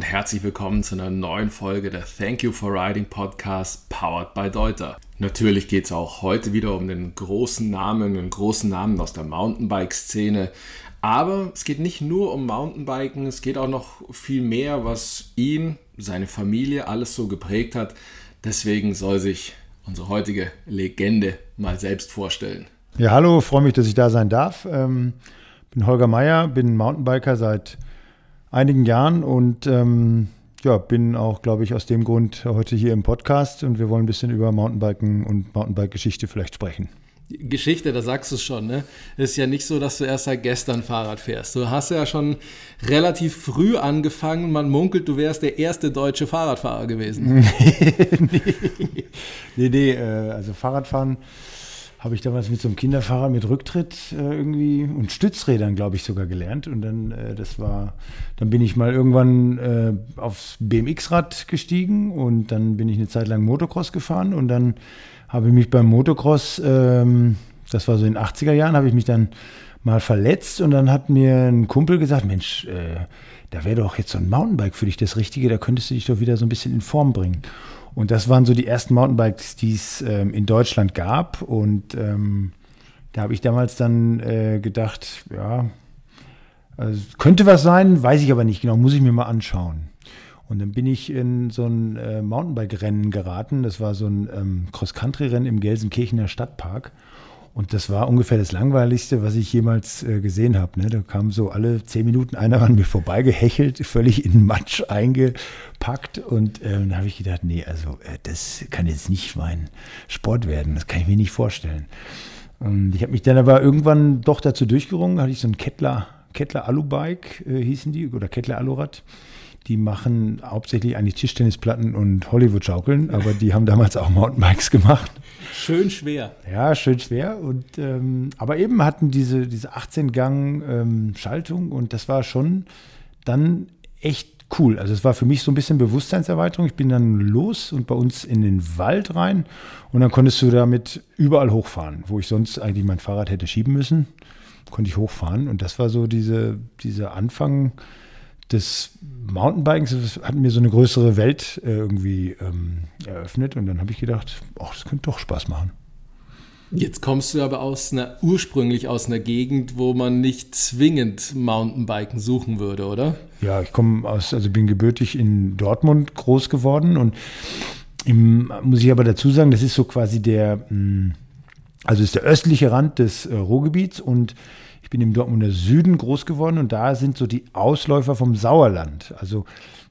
und herzlich willkommen zu einer neuen Folge der Thank You for Riding Podcast powered by Deuter. Natürlich geht es auch heute wieder um den großen Namen, den großen Namen aus der Mountainbike-Szene. Aber es geht nicht nur um Mountainbiken, es geht auch noch viel mehr, was ihn, seine Familie, alles so geprägt hat. Deswegen soll sich unsere heutige Legende mal selbst vorstellen. Ja, hallo, freue mich, dass ich da sein darf. Ähm, bin Holger Meier, bin Mountainbiker seit einigen Jahren und ähm, ja, bin auch, glaube ich, aus dem Grund heute hier im Podcast und wir wollen ein bisschen über Mountainbiken und Mountainbike-Geschichte vielleicht sprechen. Geschichte, da sagst du es schon, ne? Ist ja nicht so, dass du erst seit gestern Fahrrad fährst. Du hast ja schon relativ früh angefangen. Man munkelt, du wärst der erste deutsche Fahrradfahrer gewesen. nee, nee, nee äh, also Fahrradfahren habe ich damals mit so einem Kinderfahrrad mit Rücktritt äh, irgendwie und Stützrädern, glaube ich, sogar gelernt. Und dann, äh, das war, dann bin ich mal irgendwann äh, aufs BMX-Rad gestiegen und dann bin ich eine Zeit lang Motocross gefahren und dann habe ich mich beim Motocross, ähm, das war so in den 80er Jahren, habe ich mich dann mal verletzt und dann hat mir ein Kumpel gesagt, Mensch, äh, da wäre doch jetzt so ein Mountainbike für dich das Richtige, da könntest du dich doch wieder so ein bisschen in Form bringen. Und das waren so die ersten Mountainbikes, die es ähm, in Deutschland gab. Und ähm, da habe ich damals dann äh, gedacht, ja, also könnte was sein, weiß ich aber nicht genau, muss ich mir mal anschauen. Und dann bin ich in so ein äh, Mountainbike-Rennen geraten. Das war so ein ähm, Cross-Country-Rennen im Gelsenkirchener Stadtpark. Und das war ungefähr das Langweiligste, was ich jemals äh, gesehen habe. Ne? Da kam so alle zehn Minuten einer an mir vorbeigehechelt, völlig in Matsch eingepackt. Und äh, dann habe ich gedacht, nee, also äh, das kann jetzt nicht mein Sport werden. Das kann ich mir nicht vorstellen. Und ich habe mich dann aber irgendwann doch dazu durchgerungen. Hatte ich so ein Kettler, Kettler Alubike, äh, hießen die, oder Kettler Alurad die machen hauptsächlich eigentlich Tischtennisplatten und Hollywood-Schaukeln, aber die haben damals auch Mountainbikes gemacht. Schön schwer. Ja, schön schwer. Und, ähm, aber eben hatten diese, diese 18-Gang-Schaltung ähm, und das war schon dann echt cool. Also es war für mich so ein bisschen Bewusstseinserweiterung. Ich bin dann los und bei uns in den Wald rein und dann konntest du damit überall hochfahren, wo ich sonst eigentlich mein Fahrrad hätte schieben müssen, konnte ich hochfahren. Und das war so diese, dieser Anfang des Mountainbikens hat mir so eine größere Welt äh, irgendwie ähm, eröffnet und dann habe ich gedacht, oh, das könnte doch Spaß machen. Jetzt kommst du aber aus einer, ursprünglich aus einer Gegend, wo man nicht zwingend Mountainbiken suchen würde, oder? Ja, ich komme aus, also bin gebürtig in Dortmund groß geworden und im, muss ich aber dazu sagen, das ist so quasi der, hm, also ist der östliche Rand des äh, Ruhrgebiets und ich bin im Dortmunder Süden groß geworden und da sind so die Ausläufer vom Sauerland. Also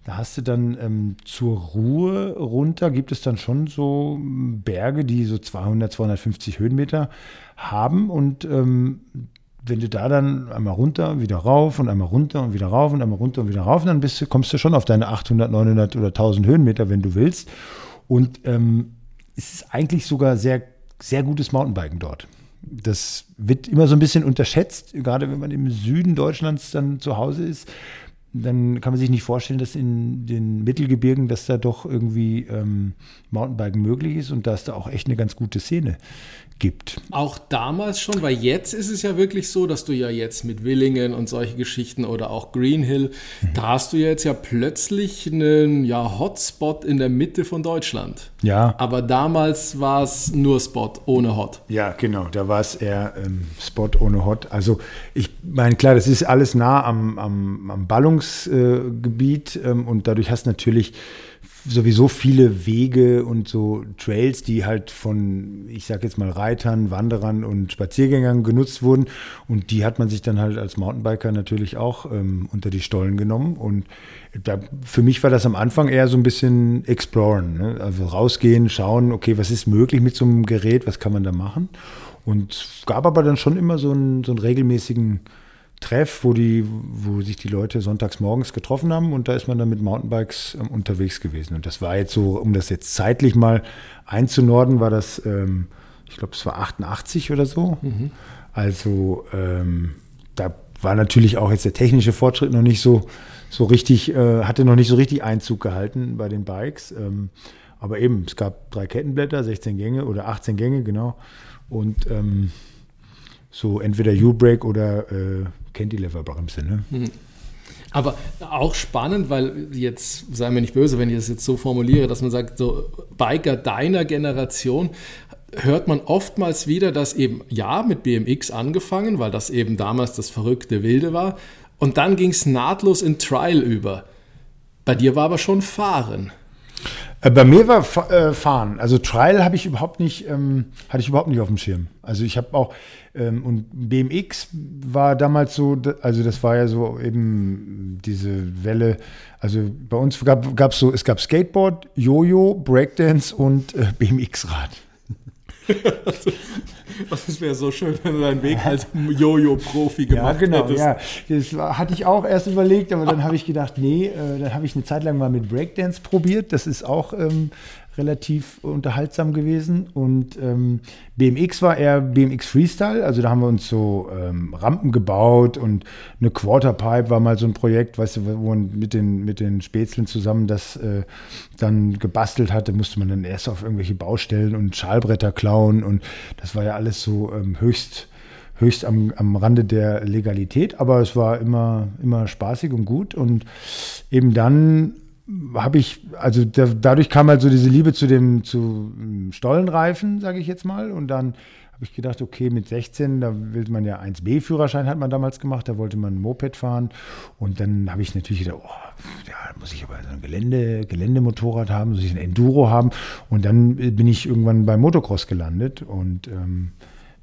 da hast du dann ähm, zur Ruhe runter, gibt es dann schon so Berge, die so 200, 250 Höhenmeter haben und ähm, wenn du da dann einmal runter, wieder rauf und einmal runter und wieder rauf und einmal runter und wieder rauf, dann bist du, kommst du schon auf deine 800, 900 oder 1000 Höhenmeter, wenn du willst. Und ähm, es ist eigentlich sogar sehr, sehr gutes Mountainbiken dort das wird immer so ein bisschen unterschätzt, gerade wenn man im Süden Deutschlands dann zu Hause ist. Dann kann man sich nicht vorstellen, dass in den Mittelgebirgen, dass da doch irgendwie ähm, Mountainbiken möglich ist und dass da auch echt eine ganz gute Szene gibt. Auch damals schon, weil jetzt ist es ja wirklich so, dass du ja jetzt mit Willingen und solche Geschichten oder auch Green Hill, mhm. da hast du jetzt ja plötzlich einen ja, Hotspot in der Mitte von Deutschland. Ja. Aber damals war es nur Spot ohne Hot. Ja, genau, da war es eher ähm, Spot ohne Hot. Also ich meine, klar, das ist alles nah am, am, am Ballungsgebiet äh, ähm, und dadurch hast du natürlich sowieso viele Wege und so Trails, die halt von, ich sag jetzt mal, Reitern, Wanderern und Spaziergängern genutzt wurden. Und die hat man sich dann halt als Mountainbiker natürlich auch ähm, unter die Stollen genommen. Und da, für mich war das am Anfang eher so ein bisschen Exploren. Ne? Also rausgehen, schauen, okay, was ist möglich mit so einem Gerät, was kann man da machen? Und gab aber dann schon immer so einen, so einen regelmäßigen Treff, wo, die, wo sich die Leute sonntags morgens getroffen haben und da ist man dann mit Mountainbikes ähm, unterwegs gewesen. Und das war jetzt so, um das jetzt zeitlich mal einzunorden, war das, ähm, ich glaube, es war 88 oder so. Mhm. Also ähm, da war natürlich auch jetzt der technische Fortschritt noch nicht so, so richtig, äh, hatte noch nicht so richtig Einzug gehalten bei den Bikes. Ähm, aber eben, es gab drei Kettenblätter, 16 Gänge oder 18 Gänge, genau. Und ähm, so entweder U-Brake oder äh, Cantilever-Bremse. Ne? Aber auch spannend, weil jetzt, sei mir nicht böse, wenn ich das jetzt so formuliere, dass man sagt, so Biker deiner Generation, hört man oftmals wieder, dass eben, ja, mit BMX angefangen, weil das eben damals das verrückte Wilde war, und dann ging es nahtlos in Trial über. Bei dir war aber schon Fahren. Äh, Bei mir war äh, Fahren. Also Trial habe ich überhaupt nicht, ähm, hatte ich überhaupt nicht auf dem Schirm. Also ich habe auch ähm, und BMX war damals so, also das war ja so eben diese Welle. Also bei uns gab es so, es gab Skateboard, Jojo, Breakdance und äh, BMX-Rad. Das wäre so schön, wenn du deinen Weg als Jojo-Profi Ja, gemacht genau. hättest. Ja, das war, hatte ich auch erst überlegt, aber dann habe ich gedacht, nee, äh, dann habe ich eine Zeit lang mal mit Breakdance probiert. Das ist auch ähm, relativ unterhaltsam gewesen. Und ähm, BMX war eher BMX Freestyle. Also da haben wir uns so ähm, Rampen gebaut und eine Quarterpipe war mal so ein Projekt, weißt du, wo man mit den, mit den Spätzlen zusammen das äh, dann gebastelt hatte, musste man dann erst auf irgendwelche Baustellen und Schalbretter klauen. Und das war ja alles so ähm, höchst höchst am, am Rande der Legalität, aber es war immer, immer spaßig und gut. Und eben dann habe ich, also da, dadurch kam halt so diese Liebe zu dem, zu ähm, Stollenreifen, sage ich jetzt mal. Und dann habe ich gedacht, okay, mit 16, da will man ja 1B-Führerschein hat man damals gemacht, da wollte man ein Moped fahren. Und dann habe ich natürlich gedacht, oh, ja, muss ich aber so ein Gelände, Geländemotorrad haben, muss ich ein Enduro haben. Und dann bin ich irgendwann beim Motocross gelandet und ähm,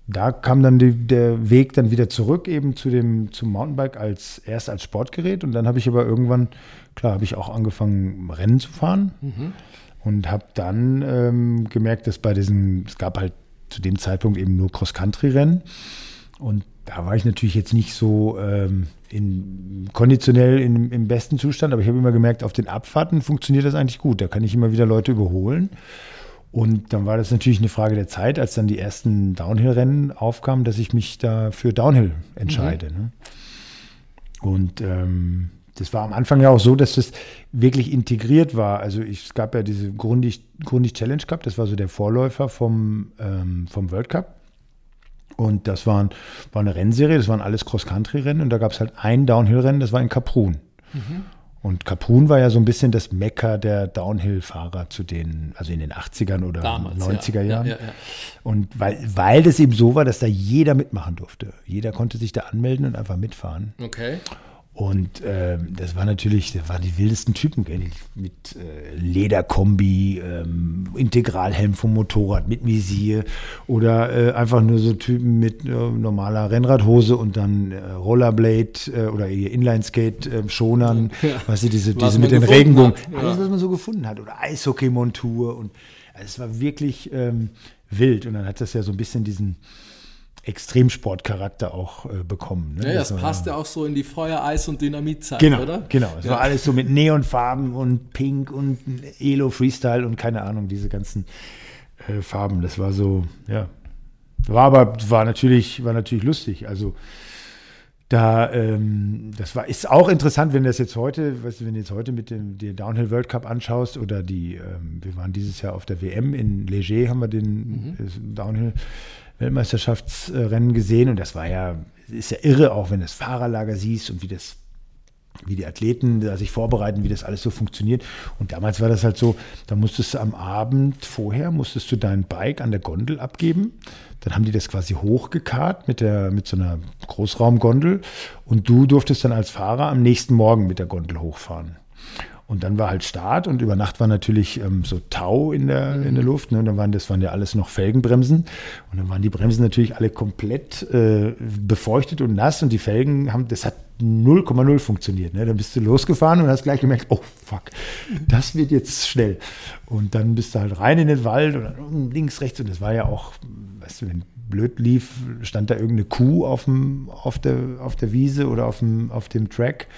da kam dann die, der Weg dann wieder zurück eben zu dem zum Mountainbike als erst als Sportgerät. Und dann habe ich aber irgendwann klar habe ich auch angefangen Rennen zu fahren. Und habe dann ähm, gemerkt, dass bei diesen es gab halt zu dem Zeitpunkt eben nur Cross-Country-Rennen. Und da war ich natürlich jetzt nicht so ähm, in, konditionell in, im besten Zustand, aber ich habe immer gemerkt, auf den Abfahrten funktioniert das eigentlich gut. Da kann ich immer wieder Leute überholen. Und dann war das natürlich eine Frage der Zeit, als dann die ersten Downhill-Rennen aufkamen, dass ich mich da für Downhill entscheide. Ne? Und ähm, das war am Anfang ja auch so, dass das wirklich integriert war. Also ich, es gab ja diese Grundig, Grundig Challenge Cup, das war so der Vorläufer vom, ähm, vom World Cup. Und das waren, war eine Rennserie, das waren alles Cross-Country-Rennen und da gab es halt ein Downhill-Rennen, das war in Kaprun. Und Kaprun war ja so ein bisschen das Mecker der Downhill-Fahrer zu den, also in den 80ern oder Damals, 90er ja. Jahren. Ja, ja, ja. Und weil, weil das eben so war, dass da jeder mitmachen durfte. Jeder konnte sich da anmelden und einfach mitfahren. Okay. Und ähm, das war natürlich, das waren die wildesten Typen, gell? Mit äh, Lederkombi, ähm, Integralhelm vom Motorrad mit Visier oder äh, einfach nur so Typen mit äh, normaler Rennradhose und dann äh, Rollerblade äh, oder ihr Inlineskate-Schonern, Ja. weißt du, diese, Was diese mit den Regenbogen, ja. alles, was man so gefunden hat oder Eishockey-Montur und also es war wirklich ähm, wild und dann hat das ja so ein bisschen diesen Extremsportcharakter auch äh, bekommen. Ne? Ja, das war- passt ja auch so in die Feuer-, Eis- und Dynamitzeit, Genau, oder? genau. Es Ja. war alles so mit Neonfarben und Pink und Elo Freestyle und keine Ahnung, diese ganzen äh, Farben. Das war so, ja. War aber, war natürlich, war natürlich lustig. Also da, ähm, das war, ist auch interessant, wenn das jetzt heute, weißt du, wenn du jetzt heute mit dem den Downhill World Cup anschaust oder die, ähm, wir waren dieses Jahr auf der WM in Leger, haben wir den äh, Downhill Weltmeisterschaftsrennen gesehen und das war ja, ist ja irre, auch wenn du das Fahrerlager siehst und wie das wie die Athleten da sich vorbereiten, wie das alles so funktioniert. Und damals war das halt so, da musstest du am Abend vorher, musstest du dein Bike an der Gondel abgeben. Dann haben die das quasi hochgekarrt mit, der, mit so einer Großraumgondel und du durftest dann als Fahrer am nächsten Morgen mit der Gondel hochfahren. Und dann war halt Start und über Nacht war natürlich ähm, so Tau in der, in der Luft. Ne? Und dann waren das waren ja alles noch Felgenbremsen. Und dann waren die Bremsen natürlich alle komplett äh, befeuchtet und nass und die Felgen haben, das hat 0,0 funktioniert. Ne? Dann bist du losgefahren und hast gleich gemerkt, oh fuck, das wird jetzt schnell. Und dann bist du halt rein in den Wald und links, rechts. Und das war ja auch, weißt du, wenn blöd lief, stand da irgendeine Kuh auf, dem, auf, der, auf der Wiese oder auf dem, auf dem Track.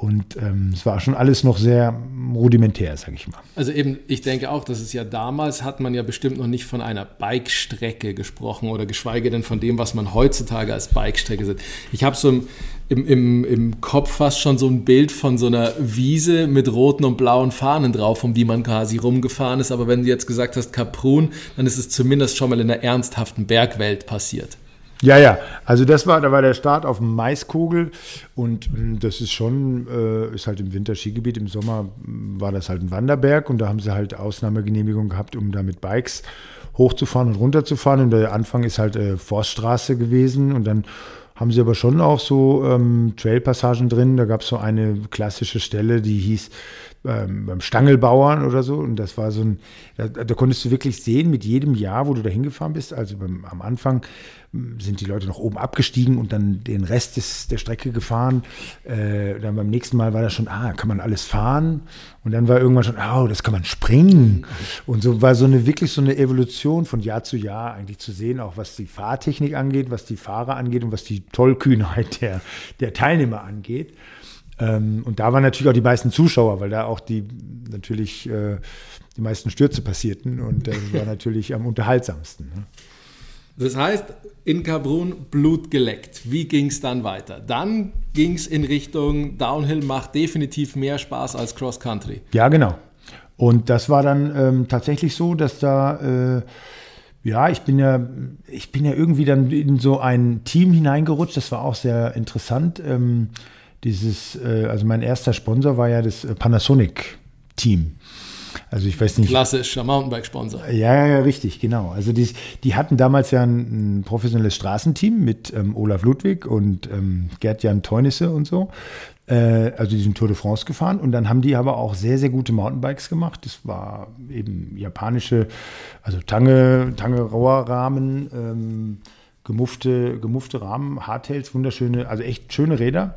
Und ähm, es war schon alles noch sehr rudimentär, sag ich mal. Also eben, ich denke auch, dass es ja damals hat man ja bestimmt noch nicht von einer Bike-Strecke gesprochen oder geschweige denn von dem, was man heutzutage als Bike-Strecke sieht. Ich habe so im, im, im, im Kopf fast schon so ein Bild von so einer Wiese mit roten und blauen Fahnen drauf, um die man quasi rumgefahren ist. Aber wenn du jetzt gesagt hast Kaprun, dann ist es zumindest schon mal in einer ernsthaften Bergwelt passiert. Ja, ja, also das war, da war der Start auf dem Maiskogel und mh, das ist schon, äh, ist halt im Winter Skigebiet, im Sommer mh, war das halt ein Wanderberg und da haben sie halt Ausnahmegenehmigung gehabt, um da mit Bikes hochzufahren und runterzufahren und der Anfang ist halt äh, Forststraße gewesen und dann haben sie aber schon auch so ähm, Trailpassagen drin. Da gab es so eine klassische Stelle, die hieß ähm, beim Stangelbauern oder so. Und das war so ein, da, da, konntest du wirklich sehen, mit jedem Jahr, wo du da hingefahren bist, also beim, am Anfang sind die Leute noch oben abgestiegen und dann den Rest des, der Strecke gefahren. Äh, dann beim nächsten Mal war das schon, ah, kann man alles fahren. Und dann war irgendwann schon, oh, das kann man springen. Und so war so eine wirklich so eine Evolution von Jahr zu Jahr eigentlich zu sehen, auch was die Fahrtechnik angeht, was die Fahrer angeht und was die Tollkühnheit der, der Teilnehmer angeht. Ähm, und da waren natürlich auch die meisten Zuschauer, weil da auch die natürlich äh, die meisten Stürze passierten und das war natürlich am unterhaltsamsten. Ne? Das heißt, in Kabrun Blut geleckt. Wie ging es dann weiter? Dann ging es in Richtung Downhill, macht definitiv mehr Spaß als Cross Country. Ja, genau. Und das war dann ähm, tatsächlich so, dass da, äh, ja, ich bin ja, ich bin ja irgendwie dann in so ein Team hineingerutscht. Das war auch sehr interessant. Ähm, dieses, äh, also mein erster Sponsor war ja das Panasonic-Team. Also ich weiß nicht. Klassischer Mountainbike-Sponsor. Ja, ja, richtig, genau. Also die, die hatten damals ja ein, ein professionelles Straßenteam mit ähm, Olaf Ludwig und ähm, Gerd-Jan Teunisse und so. Äh, also die sind Tour de France gefahren und dann haben die aber auch sehr, sehr gute Mountainbikes gemacht. Das war eben japanische, also Tange, Tange Rahmen, ähm, gemuffte, gemuffte Rahmen, Hardtails, wunderschöne, also echt schöne Räder.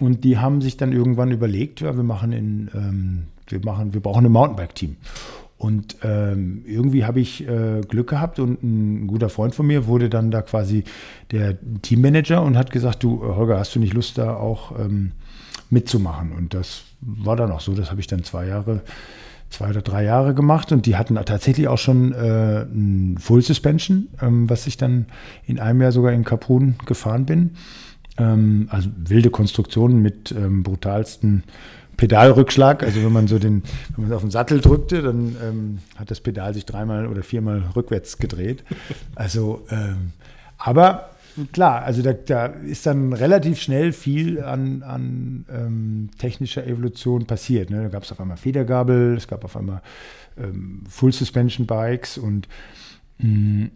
Und die haben sich dann irgendwann überlegt, ja, wir machen in ähm, wir machen, wir brauchen ein Mountainbike-Team. Und ähm, irgendwie habe ich äh, Glück gehabt und ein guter Freund von mir wurde dann da quasi der Teammanager und hat gesagt, du Holger, hast du nicht Lust da auch ähm, mitzumachen? Und das war dann auch so, das habe ich dann zwei Jahre, zwei oder drei Jahre gemacht und die hatten tatsächlich auch schon äh, ein Full Suspension, ähm, was ich dann in einem Jahr sogar in Kaprun gefahren bin. Ähm, also wilde Konstruktionen mit ähm, brutalsten Pedalrückschlag. Also wenn man so den, wenn man auf den Sattel drückte, dann ähm, hat das Pedal sich dreimal oder viermal rückwärts gedreht. Also, ähm, aber klar, also da, da, ist dann relativ schnell viel an, an ähm, technischer Evolution passiert. Ne? Da gab es auf einmal Federgabel, es gab auf einmal ähm, Full Suspension Bikes und mh, mm,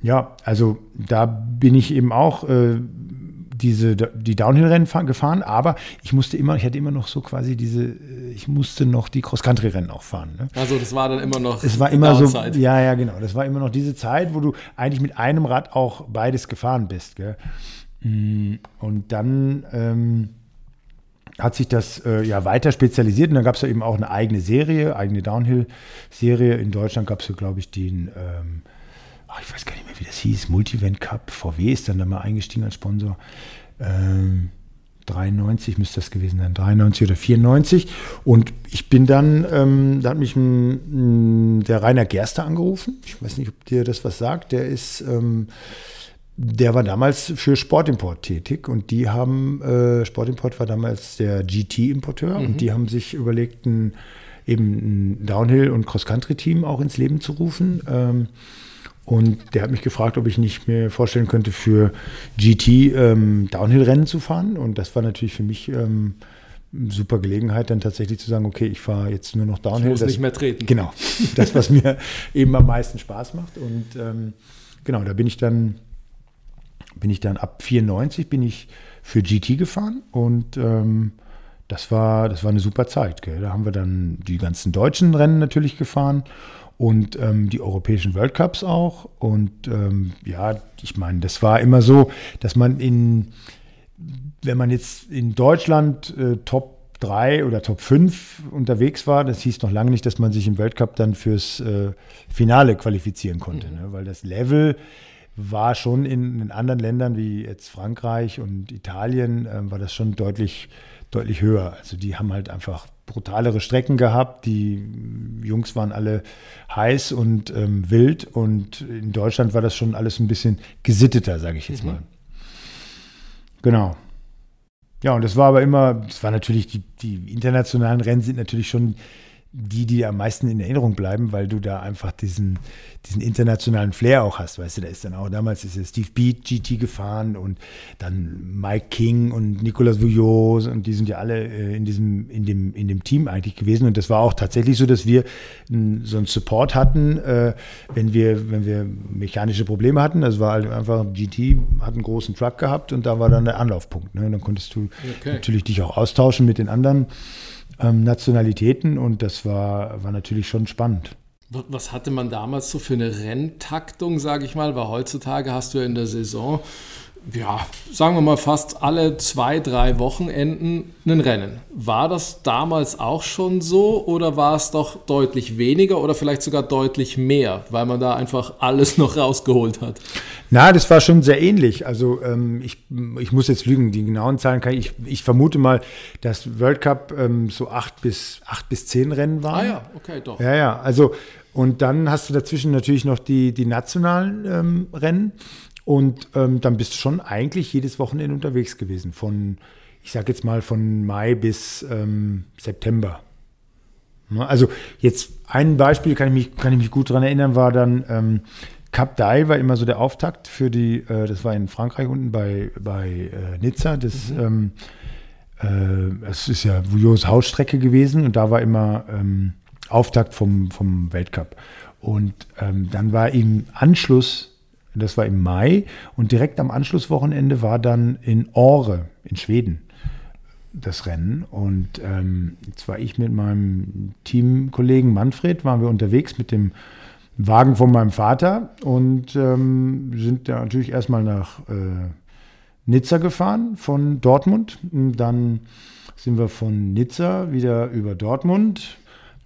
ja, also da bin ich eben auch äh, diese, die Downhill-Rennen gefahren, aber ich musste immer, ich hatte immer noch so quasi diese, äh, ich musste noch die Cross-Country-Rennen auch fahren. Ne? Also das war dann immer noch Es war immer so, ja, ja, genau. Das war immer noch diese Zeit, wo du eigentlich mit einem Rad auch beides gefahren bist. Gell? Mm, und dann ähm, hat sich das äh, ja weiter spezialisiert und dann gab es ja eben auch eine eigene Serie, eigene Downhill-Serie. In Deutschland gab es ja, glaube ich, den ähm, ach, ich weiß gar nicht mehr, wie das hieß, Multivent Cup, VW ist dann da mal eingestiegen als Sponsor. Ähm, 93 müsste das gewesen sein, 93 oder 94. Und ich bin dann, ähm, da hat mich m, der Rainer Gerster angerufen. Ich weiß nicht, ob dir das was sagt. Der ist, ähm, der war damals für Sportimport tätig und die haben, äh, Sportimport war damals der GT-Importeur mhm. und die haben sich überlegt, ein, eben ein Downhill- und Cross-Country-Team auch ins Leben zu rufen. Ähm, und der hat mich gefragt, ob ich nicht mir vorstellen könnte, für GT ähm, Downhill-Rennen zu fahren. Und das war natürlich für mich ähm, super Gelegenheit, dann tatsächlich zu sagen, okay, ich fahre jetzt nur noch Downhill. Ich muss das, nicht mehr treten. Genau, das, was mir eben am meisten Spaß macht. Und ähm, genau, da bin ich dann, bin ich dann ab 94 bin ich für GT gefahren und ähm, das war, das war eine super Zeit. Gell? Da haben wir dann die ganzen deutschen Rennen natürlich gefahren und ähm, die europäischen World Cups auch. Und ähm, ja, ich meine, das war immer so, dass man in, wenn man jetzt in Deutschland äh, Top 3 oder Top 5 unterwegs war, das hieß noch lange nicht, dass man sich im Weltcup dann fürs äh, Finale qualifizieren konnte, mhm. ne? weil das Level war schon in, in, anderen Ländern wie jetzt Frankreich und Italien, äh, war das schon deutlich, deutlich höher. Also die haben halt einfach brutalere Strecken gehabt. Die Jungs waren alle heiß und ähm, wild und in Deutschland war das schon alles ein bisschen gesitteter, sage ich jetzt mhm. mal. Genau. Ja, und das war aber immer, das war natürlich, die, die internationalen Rennen sind natürlich schon die, die am meisten in Erinnerung bleiben, weil du da einfach diesen, diesen internationalen Flair auch hast. Weißt du, da ist dann auch damals ist ja Steve Beat GT gefahren und dann Mike King und Nicolas Vouillot und die sind ja alle äh, in diesem, in dem, in dem Team eigentlich gewesen. Und das war auch tatsächlich so, dass wir so einen Support hatten, äh, wenn wir, wenn wir mechanische Probleme hatten. Das war halt einfach, GT hat einen großen Truck gehabt und da war dann der Anlaufpunkt. Ne? Und dann konntest du okay. natürlich dich auch austauschen mit den anderen ähm, Nationalitäten und das war, war natürlich schon spannend. Was hatte man damals so für eine Renntaktung, sage ich mal? Weil heutzutage hast du ja in der Saison ja, sagen wir mal fast alle zwei, drei Wochenenden ein Rennen. War das damals auch schon so oder war es doch deutlich weniger oder vielleicht sogar deutlich mehr, weil man da einfach alles noch rausgeholt hat? Na, das war schon sehr ähnlich. Also ähm, ich, ich muss jetzt lügen, die genauen Zahlen kann ich, ich vermute mal, dass World Cup ähm, so acht bis, acht bis zehn Rennen waren. Ah ja, okay, doch. Ja, ja, also und dann hast du dazwischen natürlich noch die, die nationalen ähm, Rennen. Und ähm, dann bist du schon eigentlich jedes Wochenende unterwegs gewesen. Von, ich sag jetzt mal, von Mai bis ähm, September. Ne, also jetzt ein Beispiel, kann ich mich, kann ich mich gut daran erinnern, war dann ähm, Cap d'Aille war immer so der Auftakt für die, äh, das war in Frankreich unten bei, bei äh, Nizza. Das, mhm. ähm, äh, ist ja Vouillots Hausstrecke gewesen und da war immer ähm, Auftakt vom, vom Weltcup. Und ähm, dann war im Anschluss das war im Mai und direkt am Anschlusswochenende war dann in Åre in Schweden das Rennen. Und ähm, jetzt war ich mit meinem Teamkollegen Manfred, waren wir unterwegs mit dem Wagen von meinem Vater und ähm, sind da natürlich erstmal nach äh, Nizza gefahren von Dortmund. Und dann sind wir von Nizza wieder über Dortmund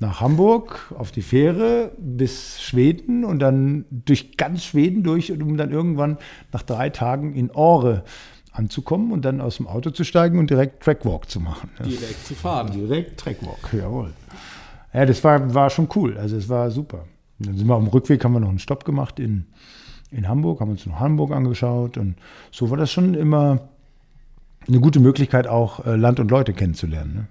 nach Hamburg auf die Fähre bis Schweden und dann durch ganz Schweden durch, um dann irgendwann nach drei Tagen in Åre anzukommen und dann aus dem Auto zu steigen und direkt Trackwalk zu machen. Direkt zu fahren. Direkt Trackwalk, jawohl. Ja, das war, war schon cool. Also es war super. Und dann sind wir auf dem Rückweg, haben wir noch einen Stopp gemacht in, in Hamburg, haben uns noch Hamburg angeschaut und so war das schon immer eine gute Möglichkeit, auch äh, Land und Leute kennenzulernen. Ne?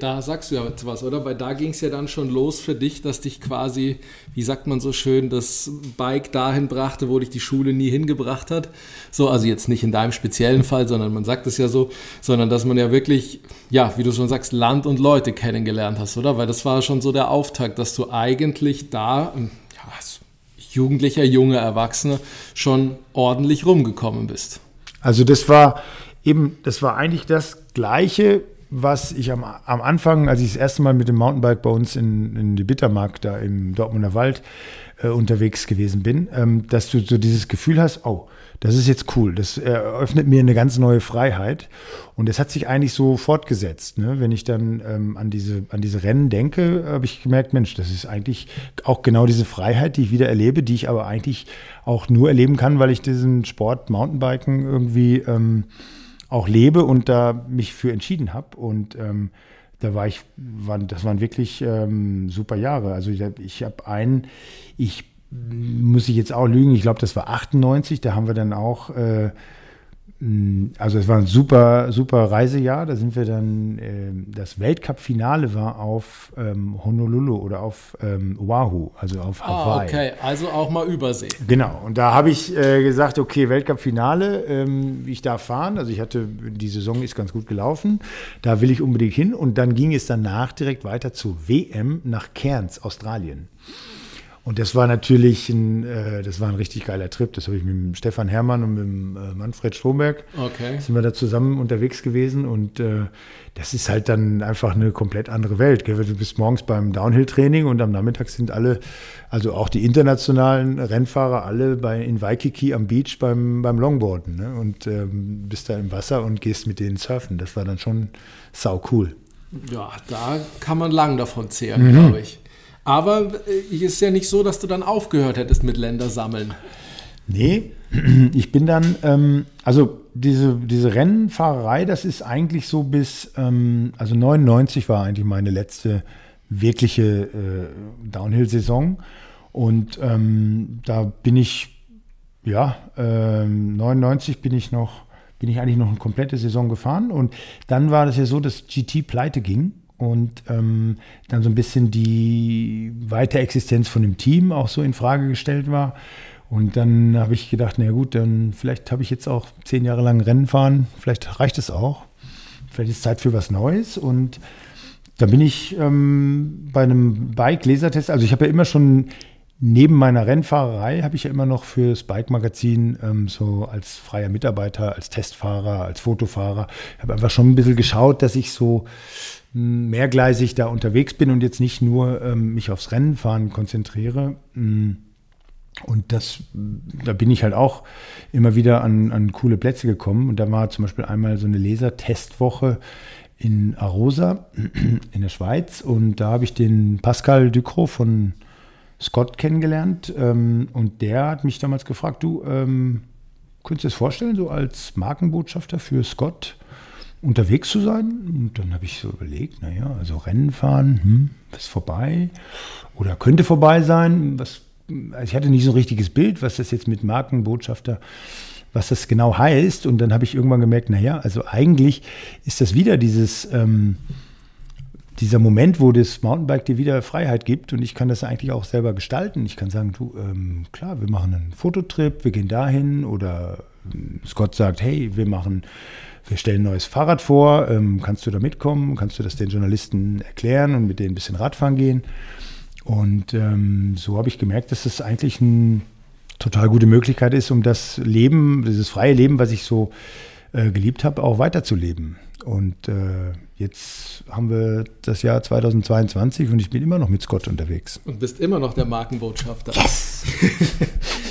Da sagst du ja was, oder? Weil da ging es ja dann schon los für dich, dass dich quasi, wie sagt man so schön, das Bike dahin brachte, wo dich die Schule nie hingebracht hat. So, also jetzt nicht in deinem speziellen Fall, sondern man sagt es ja so, sondern dass man ja wirklich, ja, wie du schon sagst, Land und Leute kennengelernt hast, oder? Weil das war schon so der Auftakt, dass du eigentlich da, ja, als jugendlicher, junger Erwachsener schon ordentlich rumgekommen bist. Also das war eben, das war eigentlich das Gleiche, was ich am, am Anfang, als ich das erste Mal mit dem Mountainbike bei uns in, in die Bittermark da im Dortmunder Wald äh, unterwegs gewesen bin, ähm, dass du so dieses Gefühl hast, oh, das ist jetzt cool, das eröffnet mir eine ganz neue Freiheit. Und das hat sich eigentlich so fortgesetzt. Ne? Wenn ich dann ähm, an, diese, an diese Rennen denke, habe ich gemerkt, Mensch, das ist eigentlich auch genau diese Freiheit, die ich wieder erlebe, die ich aber eigentlich auch nur erleben kann, weil ich diesen Sport Mountainbiken irgendwie ähm, auch lebe und da mich für entschieden habe. Und ähm, da war ich, waren, das waren wirklich ähm, super Jahre. Also ich, ich habe einen, ich muss ich jetzt auch lügen, ich glaube, das war 98, da haben wir dann auch äh, also es war ein super, super Reisejahr. Da sind wir dann, äh, das Weltcup-Finale war auf ähm, Honolulu oder auf ähm, Oahu, also auf ah, Hawaii. Ah, okay, also auch mal Übersee. Genau, und da habe ich äh, gesagt, okay, Weltcup-Finale, ähm, ich darf fahren. Also ich hatte, die Saison ist ganz gut gelaufen, da will ich unbedingt hin. Und dann ging es danach direkt weiter zur WM nach Cairns, Australien. Und das war natürlich ein, äh, das war ein richtig geiler Trip. Das habe ich mit dem Stefan Herrmann und mit dem äh, Manfred Stromberg okay. sind wir da zusammen unterwegs gewesen. Und äh, das ist halt dann einfach eine komplett andere Welt. Gell? Du bist morgens beim Downhill-Training und am Nachmittag sind alle, also auch die internationalen Rennfahrer, alle bei, in Waikiki am Beach beim, beim Longboarden. Ne? Und ähm, bist da im Wasser und gehst mit denen surfen. Das war dann schon sau cool. Ja, da kann man lang davon zehren, mhm. glaube ich. Aber es äh, ist ja nicht so, dass du dann aufgehört hättest mit Ländersammeln. Nee, ich bin dann, ähm, also diese, diese Rennfahrerei, das ist eigentlich so bis, ähm, also 99 war eigentlich meine letzte wirkliche äh, Downhill-Saison. Und ähm, da bin ich, ja, äh, 99 bin ich noch, bin ich eigentlich noch eine komplette Saison gefahren. Und dann war das ja so, dass GT pleite ging und ähm, dann so ein bisschen die Weiterexistenz von dem Team auch so in Frage gestellt war. Und dann habe ich gedacht, na gut, dann vielleicht habe ich jetzt auch zehn Jahre lang Rennen fahren, vielleicht reicht es auch. Vielleicht ist es Zeit für was Neues. Und da bin ich ähm, bei einem Bike-Lasertest, also ich habe ja immer schon neben meiner Rennfahrerei, habe ich ja immer noch fürs Bike-Magazin ähm, so als freier Mitarbeiter, als Testfahrer, als Fotofahrer, habe einfach schon ein bisschen geschaut, dass ich so hm, mehrgleisig da unterwegs bin und jetzt nicht nur ähm, mich aufs Rennenfahren konzentriere. Hm. Und das, da bin ich halt auch immer wieder an, an coole Plätze gekommen. Und da war zum Beispiel einmal so eine Lasertestwoche in Arosa in der Schweiz. Und da habe ich den Pascal Ducrot von Scott kennengelernt. Ähm, und der hat mich damals gefragt, du, ähm, könntest dir das vorstellen, so als Markenbotschafter für Scott unterwegs zu sein? Und dann habe ich so überlegt, naja, also Rennen fahren, hm, ist vorbei oder könnte vorbei sein. Was also ich hatte nicht so ein richtiges Bild, was das jetzt mit Markenbotschafter, was das genau heißt. Und dann habe ich irgendwann gemerkt, naja, also eigentlich ist das wieder dieses, ähm, dieser Moment, wo das Mountainbike dir wieder Freiheit gibt und ich kann das eigentlich auch selber gestalten. Ich kann sagen, du, ähm, klar, wir machen einen Fototrip, wir gehen dahin oder ähm, Scott sagt, hey, wir machen, wir stellen ein neues Fahrrad vor, ähm, kannst du da mitkommen, kannst du das den Journalisten erklären und mit denen ein bisschen Radfahren gehen. Und ähm, so habe ich gemerkt, dass das eigentlich eine total gute Möglichkeit ist, um das Leben, dieses freie Leben, was ich so äh, geliebt habe, auch weiterzuleben. Und äh, jetzt haben wir das Jahr 2022 und ich bin immer noch mit Scott unterwegs. Und bist immer noch der Markenbotschafter. Yes!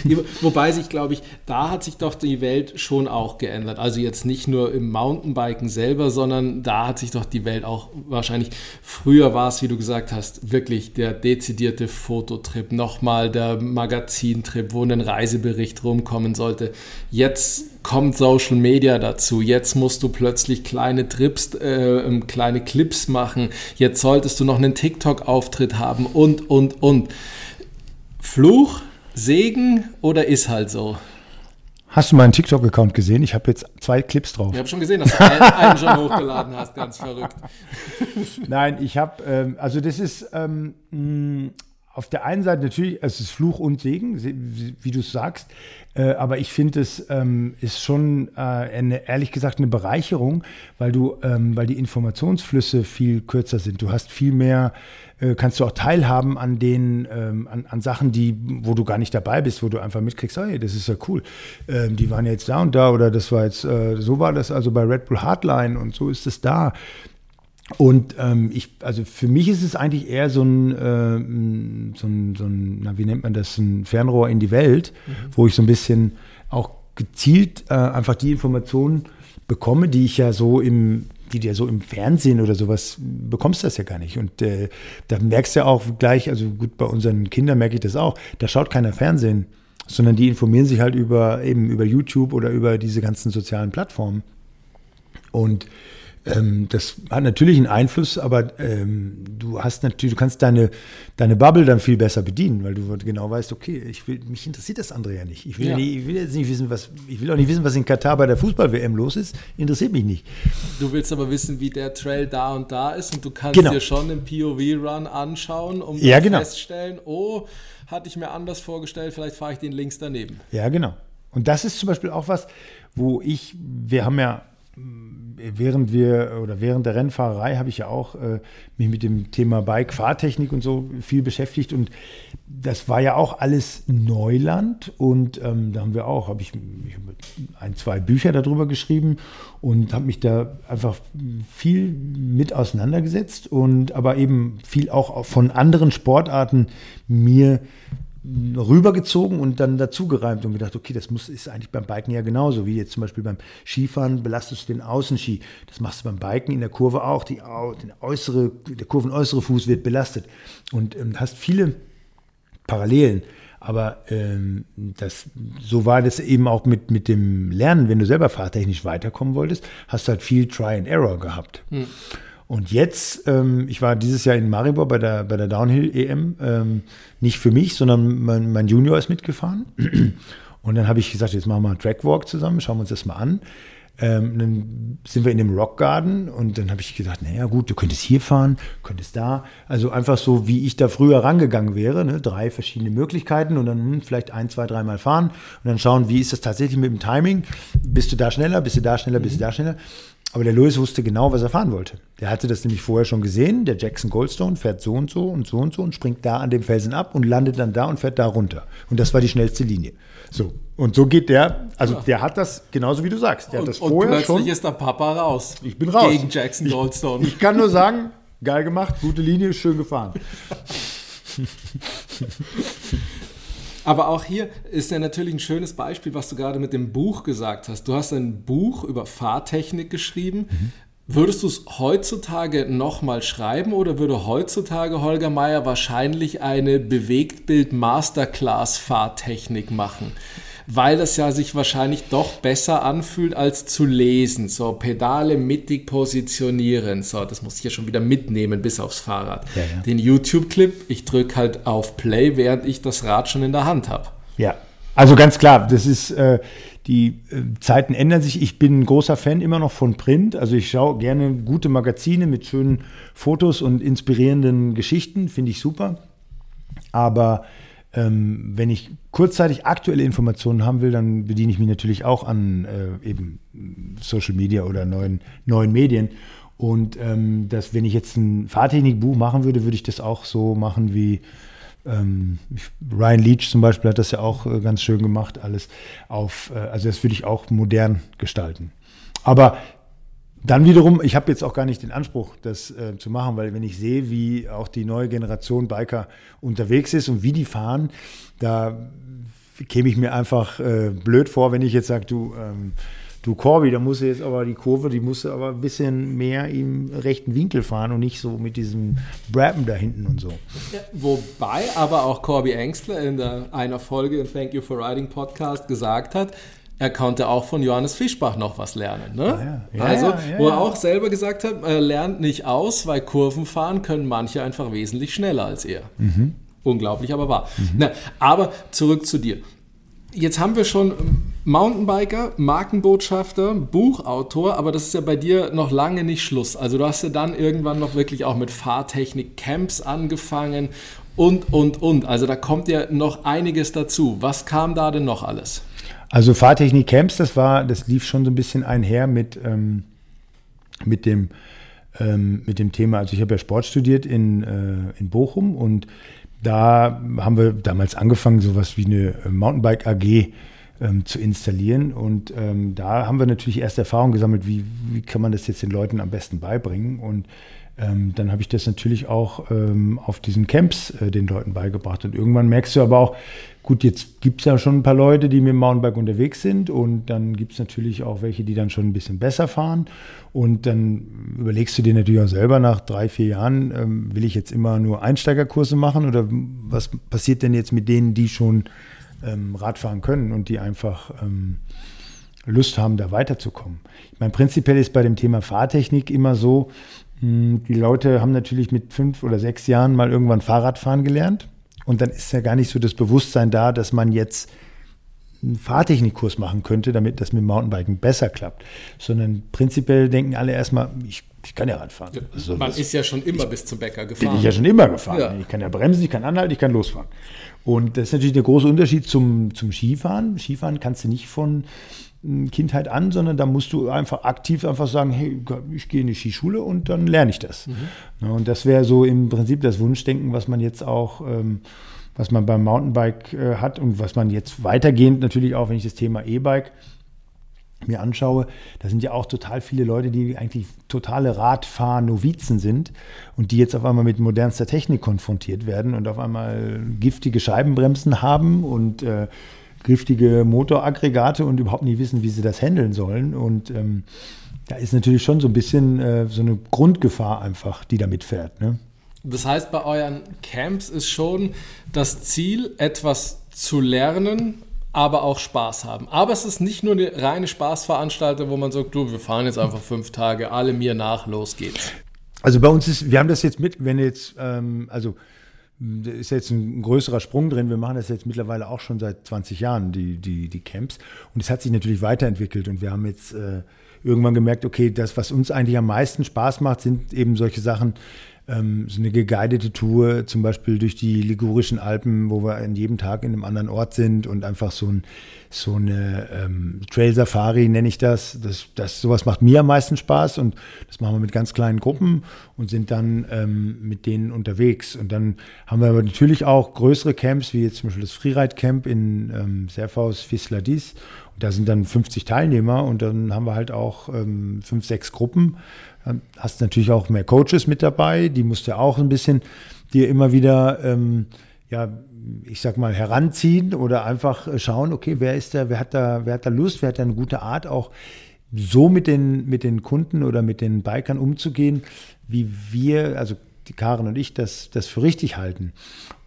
Wobei sich, glaube ich, da hat sich doch die Welt schon auch geändert. Also jetzt nicht nur im Mountainbiken selber, sondern da hat sich doch die Welt auch wahrscheinlich, früher war es, wie du gesagt hast, wirklich der dezidierte Fototrip, nochmal der Magazintrip, wo ein Reisebericht rumkommen sollte. Jetzt kommt Social Media dazu. Jetzt musst du plötzlich kleine Trips, äh, kleine Clips machen. Jetzt solltest du noch einen TikTok-Auftritt haben und, und, und. Fluch Segen oder ist halt so? Hast du meinen TikTok-Account gesehen? Ich habe jetzt zwei Clips drauf. Ich habe schon gesehen, dass du einen schon hochgeladen hast. Ganz verrückt. Nein, ich habe, ähm, also das ist ähm, auf der einen Seite natürlich, es ist Fluch und Segen, wie, du es sagst. Äh, aber ich finde, es ähm, ist schon äh, eine, ehrlich gesagt eine Bereicherung, weil du, ähm, weil die Informationsflüsse viel kürzer sind. Du hast viel mehr äh, kannst du auch teilhaben an den, ähm, an, an, Sachen, die, wo du gar nicht dabei bist, wo du einfach mitkriegst, hey, das ist ja cool. Ähm, die waren jetzt da und da oder das war jetzt, äh, so war das also bei Red Bull Hardline und so ist es da. Und ähm, ich, also für mich ist es eigentlich eher so ein, äh, so ein, so ein na, wie nennt man das, ein Fernrohr in die Welt, mhm. wo ich so ein bisschen auch gezielt äh, einfach die Informationen bekomme, die ich ja so im die dir so im Fernsehen oder sowas bekommst das ja gar nicht. Und äh, da merkst du ja auch gleich, also gut, bei unseren Kindern merke ich das auch, da schaut keiner Fernsehen, sondern die informieren sich halt über eben über YouTube oder über diese ganzen sozialen Plattformen. Und ähm, das hat natürlich einen Einfluss, aber ähm, du hast natürlich, du kannst deine, deine Bubble dann viel besser bedienen, weil du genau weißt, okay, ich will, mich interessiert das andere ja nicht. Ich will, ja. nicht, ich will jetzt nicht wissen, was, ich will auch nicht wissen, was in Katar bei der Fußball-WM los ist. Interessiert mich nicht. Du willst aber wissen, wie der Trail da und da ist und du kannst genau. dir schon einen POV-Run anschauen, um ja, genau. festzustellen, oh, hatte ich mir anders vorgestellt, vielleicht fahre ich den links daneben. Ja, genau. Und das ist zum Beispiel auch was, wo ich, wir haben ja während wir oder während der Rennfahrerei habe ich ja auch äh, mich mit dem Thema Bike, Fahrtechnik und so viel beschäftigt. Und das war ja auch alles Neuland. Und ähm, da haben wir auch, habe ich, ich ein, zwei Bücher darüber geschrieben und habe mich da einfach viel mit auseinandergesetzt und aber eben viel auch von anderen Sportarten mir rübergezogen und dann dazugereimt und gedacht, okay, das muss, ist eigentlich beim Biken ja genauso, wie jetzt zum Beispiel beim Skifahren belastest du den Außenski. Das machst du beim Biken in der Kurve auch. Die, der, äußere, der kurvenäußere Fuß wird belastet und ähm, hast viele Parallelen. Aber ähm, das, so war das eben auch mit, mit dem Lernen. Wenn du selber fahrtechnisch weiterkommen wolltest, hast du halt viel Try and Error gehabt. Hm. Und jetzt, ähm, ich war dieses Jahr in Maribor bei der, bei der Downhill-EM, ähm, nicht für mich, sondern mein, mein Junior ist mitgefahren. Und dann habe ich gesagt, jetzt machen wir einen Trackwalk zusammen, schauen wir uns das mal an. Ähm, dann sind wir in dem Rock Garden und dann habe ich gedacht, naja gut, du könntest hier fahren, könntest da. Also einfach so, wie ich da früher rangegangen wäre. Ne? Drei verschiedene Möglichkeiten und dann hm, vielleicht ein, zwei, dreimal fahren und dann schauen, wie ist das tatsächlich mit dem Timing. Bist du da schneller, bist du da schneller, bist du da schneller. Aber der Lewis wusste genau, was er fahren wollte. Der hatte das nämlich vorher schon gesehen. Der Jackson Goldstone fährt so und so und so und so und springt da an dem Felsen ab und landet dann da und fährt da runter. Und das war die schnellste Linie. So. Und so geht der, also ja. der hat das genauso wie du sagst. Der und, hat das vorher und plötzlich schon. ist der Papa raus. Ich bin raus. Gegen Jackson Goldstone. Ich, ich kann nur sagen, geil gemacht, gute Linie, schön gefahren. Aber auch hier ist ja natürlich ein schönes Beispiel, was du gerade mit dem Buch gesagt hast. Du hast ein Buch über Fahrtechnik geschrieben. Mhm. Würdest du es heutzutage nochmal schreiben oder würde heutzutage Holger Meier wahrscheinlich eine Bewegtbild-Masterclass-Fahrtechnik machen? Weil das ja sich wahrscheinlich doch besser anfühlt als zu lesen. So Pedale mittig positionieren. So, das muss ich ja schon wieder mitnehmen bis aufs Fahrrad. Ja, ja. Den YouTube-Clip, ich drücke halt auf Play, während ich das Rad schon in der Hand habe. Ja, also ganz klar, das ist, äh, die äh, Zeiten ändern sich. Ich bin ein großer Fan immer noch von Print. Also ich schaue gerne gute Magazine mit schönen Fotos und inspirierenden Geschichten, finde ich super. Aber ähm, wenn ich kurzzeitig aktuelle Informationen haben will, dann bediene ich mich natürlich auch an äh, eben Social Media oder neuen, neuen Medien. Und ähm, dass, wenn ich jetzt ein Fahrtechnikbuch machen würde, würde ich das auch so machen wie ähm, Ryan Leach zum Beispiel hat das ja auch äh, ganz schön gemacht, alles auf, äh, also das würde ich auch modern gestalten. Aber dann wiederum, ich habe jetzt auch gar nicht den Anspruch, das äh, zu machen, weil wenn ich sehe, wie auch die neue Generation Biker unterwegs ist und wie die fahren, da käme ich mir einfach äh, blöd vor, wenn ich jetzt sage, du, ähm, du Corby, da musst du jetzt aber die Kurve, die musst du aber ein bisschen mehr im rechten Winkel fahren und nicht so mit diesem Brappen da hinten und so. Ja, wobei aber auch Corby Engstler in der, einer Folge im Thank You for Riding Podcast gesagt hat, er konnte auch von Johannes Fischbach noch was lernen. Ne? Ah, ja. Ja, also, ja, wo er auch selber gesagt hat, er lernt nicht aus, weil Kurven fahren können manche einfach wesentlich schneller als er. Mhm. Unglaublich, aber wahr. Mhm. Na, aber zurück zu dir. Jetzt haben wir schon Mountainbiker, Markenbotschafter, Buchautor, aber das ist ja bei dir noch lange nicht Schluss. Also du hast ja dann irgendwann noch wirklich auch mit Fahrtechnik Camps angefangen und, und, und. Also da kommt ja noch einiges dazu. Was kam da denn noch alles? Also Fahrtechnik Camps, das war, das lief schon so ein bisschen einher mit, ähm, mit dem ähm, mit dem Thema. Also ich habe ja Sport studiert in, äh, in Bochum und da haben wir damals angefangen, sowas wie eine äh, Mountainbike AG ähm, zu installieren. Und ähm, da haben wir natürlich erste Erfahrungen gesammelt, wie, wie kann man das jetzt den Leuten am besten beibringen. Und ähm, dann habe ich das natürlich auch ähm, auf diesen Camps äh, den Leuten beigebracht. Und irgendwann merkst du aber auch, gut, jetzt gibt es ja schon ein paar Leute, die mit dem Mountainbike unterwegs sind und dann gibt es natürlich auch welche, die dann schon ein bisschen besser fahren. Und dann überlegst du dir natürlich auch selber nach drei, vier Jahren, ähm, will ich jetzt immer nur Einsteigerkurse machen oder was passiert denn jetzt mit denen, die schon ähm, Radfahren können und die einfach ähm, Lust haben, da weiterzukommen? Ich meine, prinzipiell ist bei dem Thema Fahrtechnik immer so, die Leute haben natürlich mit fünf oder sechs Jahren mal irgendwann Fahrradfahren gelernt. Und dann ist ja gar nicht so das Bewusstsein da, dass man jetzt einen Fahrtechnikkurs machen könnte, damit das mit Mountainbiken besser klappt. Sondern prinzipiell denken alle erstmal, ich, ich kann ja Radfahren. Ja, also, man ist ja schon immer bis zum Bäcker gefahren. Bin ich ja schon immer gefahren. Ja. Ich kann ja bremsen, ich kann anhalten, ich kann losfahren. Und das ist natürlich der große Unterschied zum, zum Skifahren. Skifahren kannst du nicht von Kindheit an, sondern da musst du einfach aktiv einfach sagen, hey, ich gehe in die Skischule und dann lerne ich das. Mhm. Und das wäre so im Prinzip das Wunschdenken, was man jetzt auch, ähm, was man beim Mountainbike äh, hat und was man jetzt weitergehend natürlich auch, wenn ich das Thema E-Bike mir anschaue, da sind ja auch total viele Leute, die eigentlich totale Radfahr-Novizen sind und die jetzt auf einmal mit modernster Technik konfrontiert werden und auf einmal giftige Scheibenbremsen haben und äh, giftige Motoraggregate und überhaupt nicht wissen, wie sie das handeln sollen. Und ähm, da ist natürlich schon so ein bisschen äh, so eine Grundgefahr einfach, die damit fährt. Ne? Das heißt, bei euren Camps ist schon das Ziel, etwas zu lernen, aber auch Spaß haben. Aber es ist nicht nur eine reine Spaßveranstaltung, wo man sagt, du, wir fahren jetzt einfach fünf Tage, alle mir nach, los geht's. Also bei uns ist, wir haben das jetzt mit, wenn jetzt, ähm, also da ist jetzt ein größerer Sprung drin. Wir machen das jetzt mittlerweile auch schon seit 20 Jahren, die, die, die Camps. Und es hat sich natürlich weiterentwickelt. Und wir haben jetzt äh, irgendwann gemerkt, okay, das, was uns eigentlich am meisten Spaß macht, sind eben solche Sachen, ähm, so eine geguidete Tour, zum Beispiel durch die Ligurischen Alpen, wo wir in jedem Tag in einem anderen Ort sind und einfach so, ein, so eine ähm, Trail Safari nenne ich das. das. Das sowas macht mir am meisten Spaß und das machen wir mit ganz kleinen Gruppen und sind dann ähm, mit denen unterwegs. Und dann haben wir aber natürlich auch größere Camps, wie jetzt zum Beispiel das Freeride Camp in ähm, Serfaus Fisladis. Da sind dann 50 Teilnehmer und dann haben wir halt auch ähm, fünf, sechs Gruppen Hast natürlich auch mehr Coaches mit dabei, die musst du auch ein bisschen dir immer wieder, ähm, ja, ich sag mal, heranziehen oder einfach schauen, okay, wer ist da, wer hat da, wer hat da Lust, wer hat da eine gute Art, auch so mit den, mit den Kunden oder mit den Bikern umzugehen, wie wir, also die Karen und ich, das, das für richtig halten.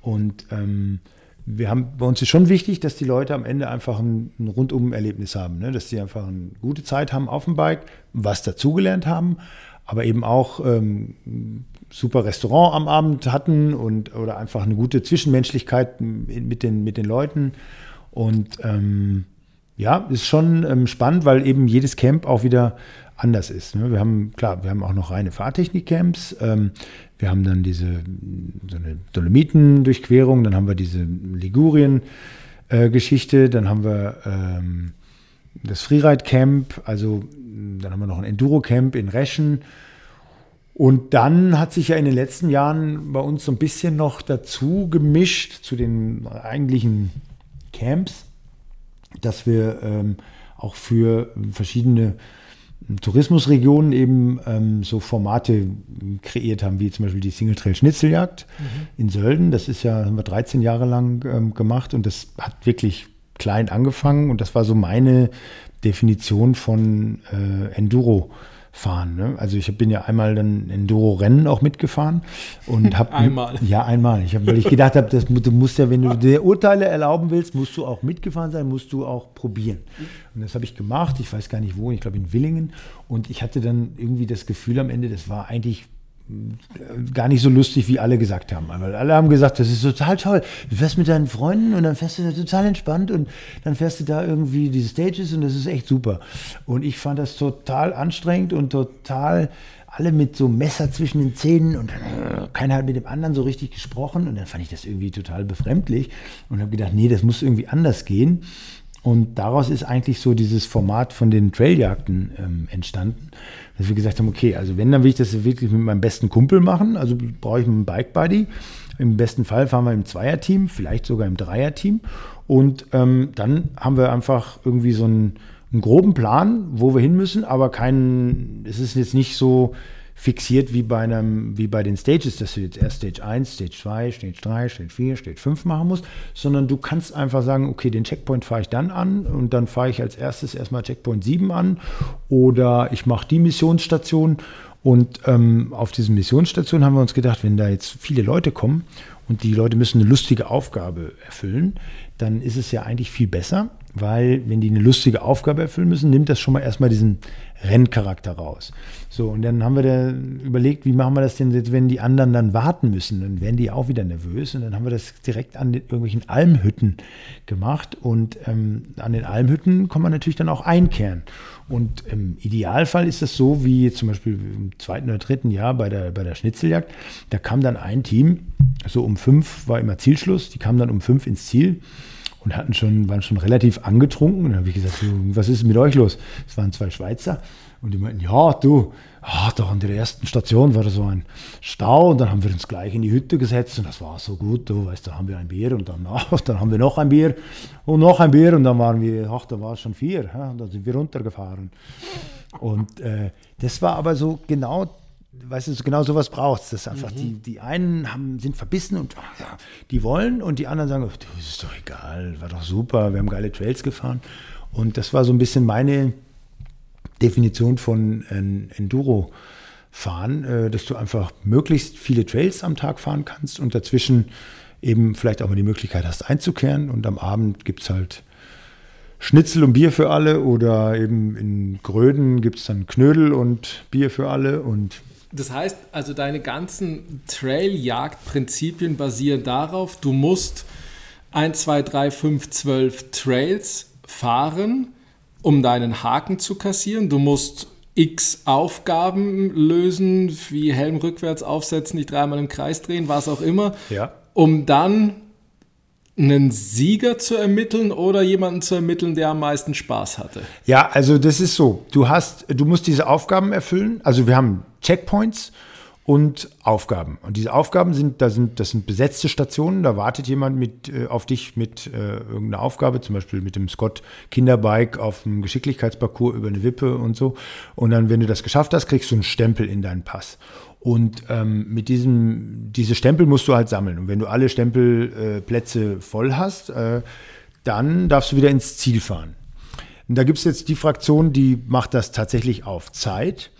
Und ähm, wir haben, bei uns ist schon wichtig, dass die Leute am Ende einfach ein, ein Rundum-Erlebnis haben, ne? dass sie einfach eine gute Zeit haben auf dem Bike, was dazugelernt haben, aber eben auch ähm, super Restaurant am Abend hatten und oder einfach eine gute Zwischenmenschlichkeit mit den, mit den Leuten. Und ähm, ja, ist schon ähm, spannend, weil eben jedes Camp auch wieder anders ist. Ne? Wir haben, klar, wir haben auch noch reine Fahrtechnik-Camps. Ähm, wir haben dann diese so eine Dolomiten-Durchquerung, dann haben wir diese Ligurien-Geschichte, dann haben wir ähm, das Freeride-Camp, also dann haben wir noch ein Enduro-Camp in Reschen. Und dann hat sich ja in den letzten Jahren bei uns so ein bisschen noch dazu gemischt zu den eigentlichen Camps, dass wir ähm, auch für verschiedene Tourismusregionen eben ähm, so Formate kreiert haben, wie zum Beispiel die Single Trail Schnitzeljagd mhm. in Sölden. Das ist ja, haben wir 13 Jahre lang ähm, gemacht und das hat wirklich klein angefangen und das war so meine Definition von äh, Enduro fahren. Ne? Also ich bin ja einmal dann Enduro-Rennen auch mitgefahren und habe einmal. Ja, einmal. Ich hab, weil ich gedacht habe, du musst ja, wenn du dir Urteile erlauben willst, musst du auch mitgefahren sein, musst du auch probieren. Und das habe ich gemacht. Ich weiß gar nicht wo. Ich glaube in Willingen. Und ich hatte dann irgendwie das Gefühl am Ende, das war eigentlich gar nicht so lustig, wie alle gesagt haben. Weil alle haben gesagt, das ist total toll. Du fährst mit deinen Freunden und dann fährst du da total entspannt und dann fährst du da irgendwie diese Stages und das ist echt super. Und ich fand das total anstrengend und total alle mit so Messer zwischen den Zähnen und keiner hat mit dem anderen so richtig gesprochen und dann fand ich das irgendwie total befremdlich und habe gedacht, nee, das muss irgendwie anders gehen. Und daraus ist eigentlich so dieses Format von den Trailjagden ähm, entstanden, dass wir gesagt haben, okay, also wenn, dann will ich das wirklich mit meinem besten Kumpel machen, also brauche ich einen Bike Buddy. Im besten Fall fahren wir im Zweierteam, vielleicht sogar im Dreierteam. Und ähm, dann haben wir einfach irgendwie so einen, einen groben Plan, wo wir hin müssen, aber keinen, es ist jetzt nicht so, fixiert wie bei, einem, wie bei den Stages, dass du jetzt erst Stage 1, Stage 2, Stage 3, Stage 4, Stage 5 machen musst, sondern du kannst einfach sagen, okay, den Checkpoint fahre ich dann an und dann fahre ich als erstes erstmal Checkpoint 7 an oder ich mache die Missionsstation und ähm, auf diesen Missionsstationen haben wir uns gedacht, wenn da jetzt viele Leute kommen und die Leute müssen eine lustige Aufgabe erfüllen, dann ist es ja eigentlich viel besser, weil wenn die eine lustige Aufgabe erfüllen müssen, nimmt das schon mal erstmal diesen Renncharakter raus. So, und dann haben wir da überlegt, wie machen wir das denn jetzt, wenn die anderen dann warten müssen? Dann werden die auch wieder nervös. Und dann haben wir das direkt an den, irgendwelchen Almhütten gemacht. Und ähm, an den Almhütten kann man natürlich dann auch einkehren. Und im Idealfall ist das so, wie zum Beispiel im zweiten oder dritten Jahr bei der, bei der Schnitzeljagd. Da kam dann ein Team, so um fünf war immer Zielschluss, die kamen dann um fünf ins Ziel und hatten schon, waren schon relativ angetrunken. Und dann habe ich gesagt, was ist mit euch los? Es waren zwei Schweizer. Und die meinten, ja, du, ah, da an der ersten Station war da so ein Stau und dann haben wir uns gleich in die Hütte gesetzt und das war so gut, du weißt, da haben wir ein Bier und dann, ach, dann haben wir noch ein Bier und noch ein Bier und dann waren wir, ach, da war es schon vier, ja, und dann sind wir runtergefahren. Und äh, das war aber so genau weißt du, genau sowas braucht es. einfach mhm. die, die einen haben, sind verbissen und ja, die wollen und die anderen sagen, das ist doch egal, war doch super, wir haben geile Trails gefahren. Und das war so ein bisschen meine Definition von Enduro. Fahren, äh, dass du einfach möglichst viele Trails am Tag fahren kannst und dazwischen eben vielleicht auch mal die Möglichkeit hast einzukehren und am Abend gibt es halt Schnitzel und Bier für alle oder eben in Gröden gibt es dann Knödel und Bier für alle und Das heißt, also deine ganzen Trailjagd-Prinzipien basieren darauf, du musst 1, 2, 3, 5, 12 Trails fahren, um deinen Haken zu kassieren. Du musst x Aufgaben lösen, wie Helm rückwärts aufsetzen, dich dreimal im Kreis drehen, was auch immer, Ja. um dann einen Sieger zu ermitteln oder jemanden zu ermitteln, der am meisten Spaß hatte. Ja, also das ist so. Du hast, du musst diese Aufgaben erfüllen. Also wir haben Checkpoints und Aufgaben. Und diese Aufgaben sind, da sind, das sind besetzte Stationen. Da wartet jemand mit äh, auf dich mit äh, irgendeiner Aufgabe, zum Beispiel mit dem Scott Kinderbike auf dem Geschicklichkeitsparcours über eine Wippe und so. Und dann, wenn du das geschafft hast, kriegst du einen Stempel in deinen Pass. Und ähm, mit diesem, diese Stempel musst du halt sammeln. Und wenn du alle Stempelplätze äh, voll hast, äh, dann darfst du wieder ins Ziel fahren. Und da gibt es jetzt die Fraktion, die macht das tatsächlich auf Zeit.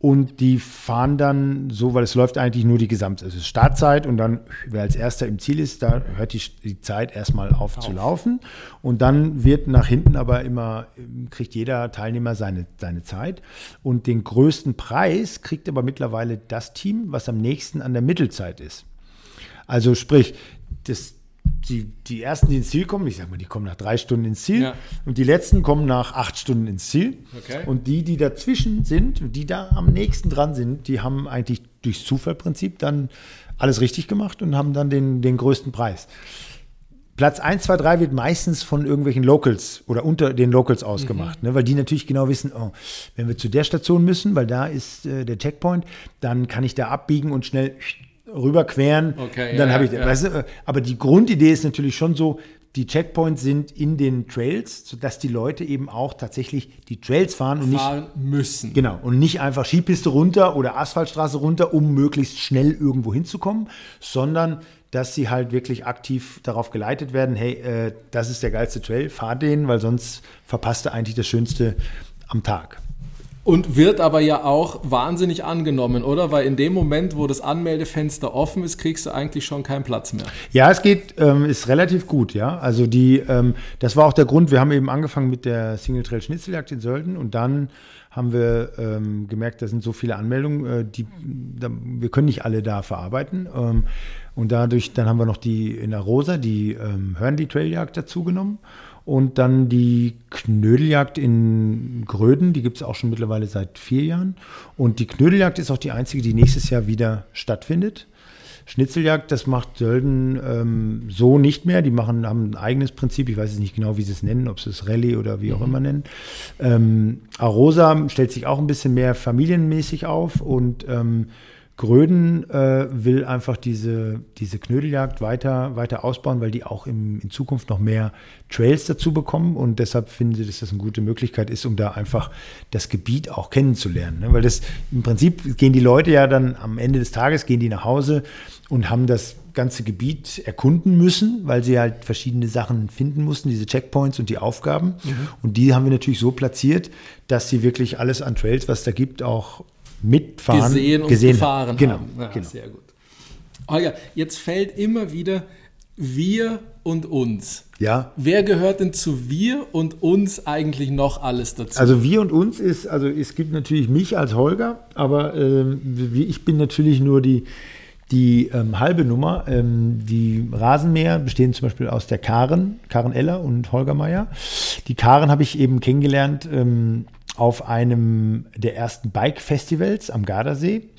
Und die fahren dann so, weil es läuft eigentlich nur die Gesamt, es ist Startzeit und dann, wer als erster im Ziel ist, da hört die, die Zeit erstmal auf, zu laufen. Und dann wird nach hinten aber immer, kriegt jeder Teilnehmer seine, seine Zeit. Und den größten Preis kriegt aber mittlerweile das Team, was am nächsten an der Mittelzeit ist. Also sprich, das, die, die ersten, die ins Ziel kommen, ich sag mal, die kommen nach drei Stunden ins Ziel Ja. und die letzten kommen nach acht Stunden ins Ziel. Okay. Und die, die dazwischen sind, die da am nächsten dran sind, die haben eigentlich durchs Zufallprinzip dann alles richtig gemacht und haben dann den, den größten Preis. Platz 1, 2, 3 wird meistens von irgendwelchen Locals oder unter den Locals ausgemacht, ne, weil die natürlich genau wissen, oh, wenn wir zu der Station müssen, weil da ist äh, der Checkpoint, dann kann ich da abbiegen und schnell rüberqueren. Okay, dann ja, habe ich, ja. weißt du, aber die Grundidee ist natürlich schon so, die Checkpoints sind in den Trails, sodass die Leute eben auch tatsächlich die Trails fahren und nicht Fahren müssen. Genau, und nicht einfach Skipiste runter oder Asphaltstraße runter, um möglichst schnell irgendwo hinzukommen, sondern dass sie halt wirklich aktiv darauf geleitet werden, hey, äh, das ist der geilste Trail, fahr den, weil sonst verpasst du eigentlich das Schönste am Tag. Und wird aber ja auch wahnsinnig angenommen, oder? Weil in dem Moment, wo das Anmeldefenster offen ist, kriegst du eigentlich schon keinen Platz mehr. Ja, es geht, ähm, ist relativ gut, ja. Also die, ähm, das war auch der Grund, wir haben eben angefangen mit der Single Trail Schnitzeljagd in Sölden und dann haben wir ähm, gemerkt, da sind so viele Anmeldungen, äh, die, da, wir können nicht alle da verarbeiten. Ähm, und dadurch, dann haben wir noch die in der Rosa, die ähm, Hörnli Trailjagd dazugenommen. Und dann die Knödeljagd in Gröden, die gibt es auch schon mittlerweile seit vier Jahren. Und die Knödeljagd ist auch die einzige, die nächstes Jahr wieder stattfindet. Schnitzeljagd, das macht Sölden ähm, so nicht mehr. Die machen, haben ein eigenes Prinzip. Ich weiß jetzt nicht genau, wie sie es nennen, ob sie es Rallye oder wie auch immer nennen. Ähm, Arosa stellt sich auch ein bisschen mehr familienmäßig auf und ähm, Gröden äh, will einfach diese, diese Knödeljagd weiter, weiter ausbauen, weil die auch im, in Zukunft noch mehr Trails dazu bekommen und deshalb finden sie, dass das eine gute Möglichkeit ist, um da einfach das Gebiet auch kennenzulernen. Ne? Weil das im Prinzip gehen die Leute ja dann am Ende des Tages, gehen die nach Hause und haben das ganze Gebiet erkunden müssen, weil sie halt verschiedene Sachen finden mussten, diese Checkpoints und die Aufgaben. Und die haben wir natürlich so platziert, dass sie wirklich alles an Trails, was da gibt, auch mitfahren, gesehen und gesehen gefahren haben. Genau. Ja, genau. Sehr gut. Holger, jetzt fällt immer wieder wir und uns. Ja, Wer gehört denn zu wir und uns eigentlich noch alles dazu? also wir und uns ist, also es gibt natürlich mich als Holger, aber ähm, ich bin natürlich nur die, die ähm, halbe Nummer. Ähm, die Rasenmäher bestehen zum Beispiel aus der Karen, Karen Eller und Holger Meier. Die Karen habe ich eben kennengelernt ähm, auf einem der ersten Bike-Festivals am Gardasee.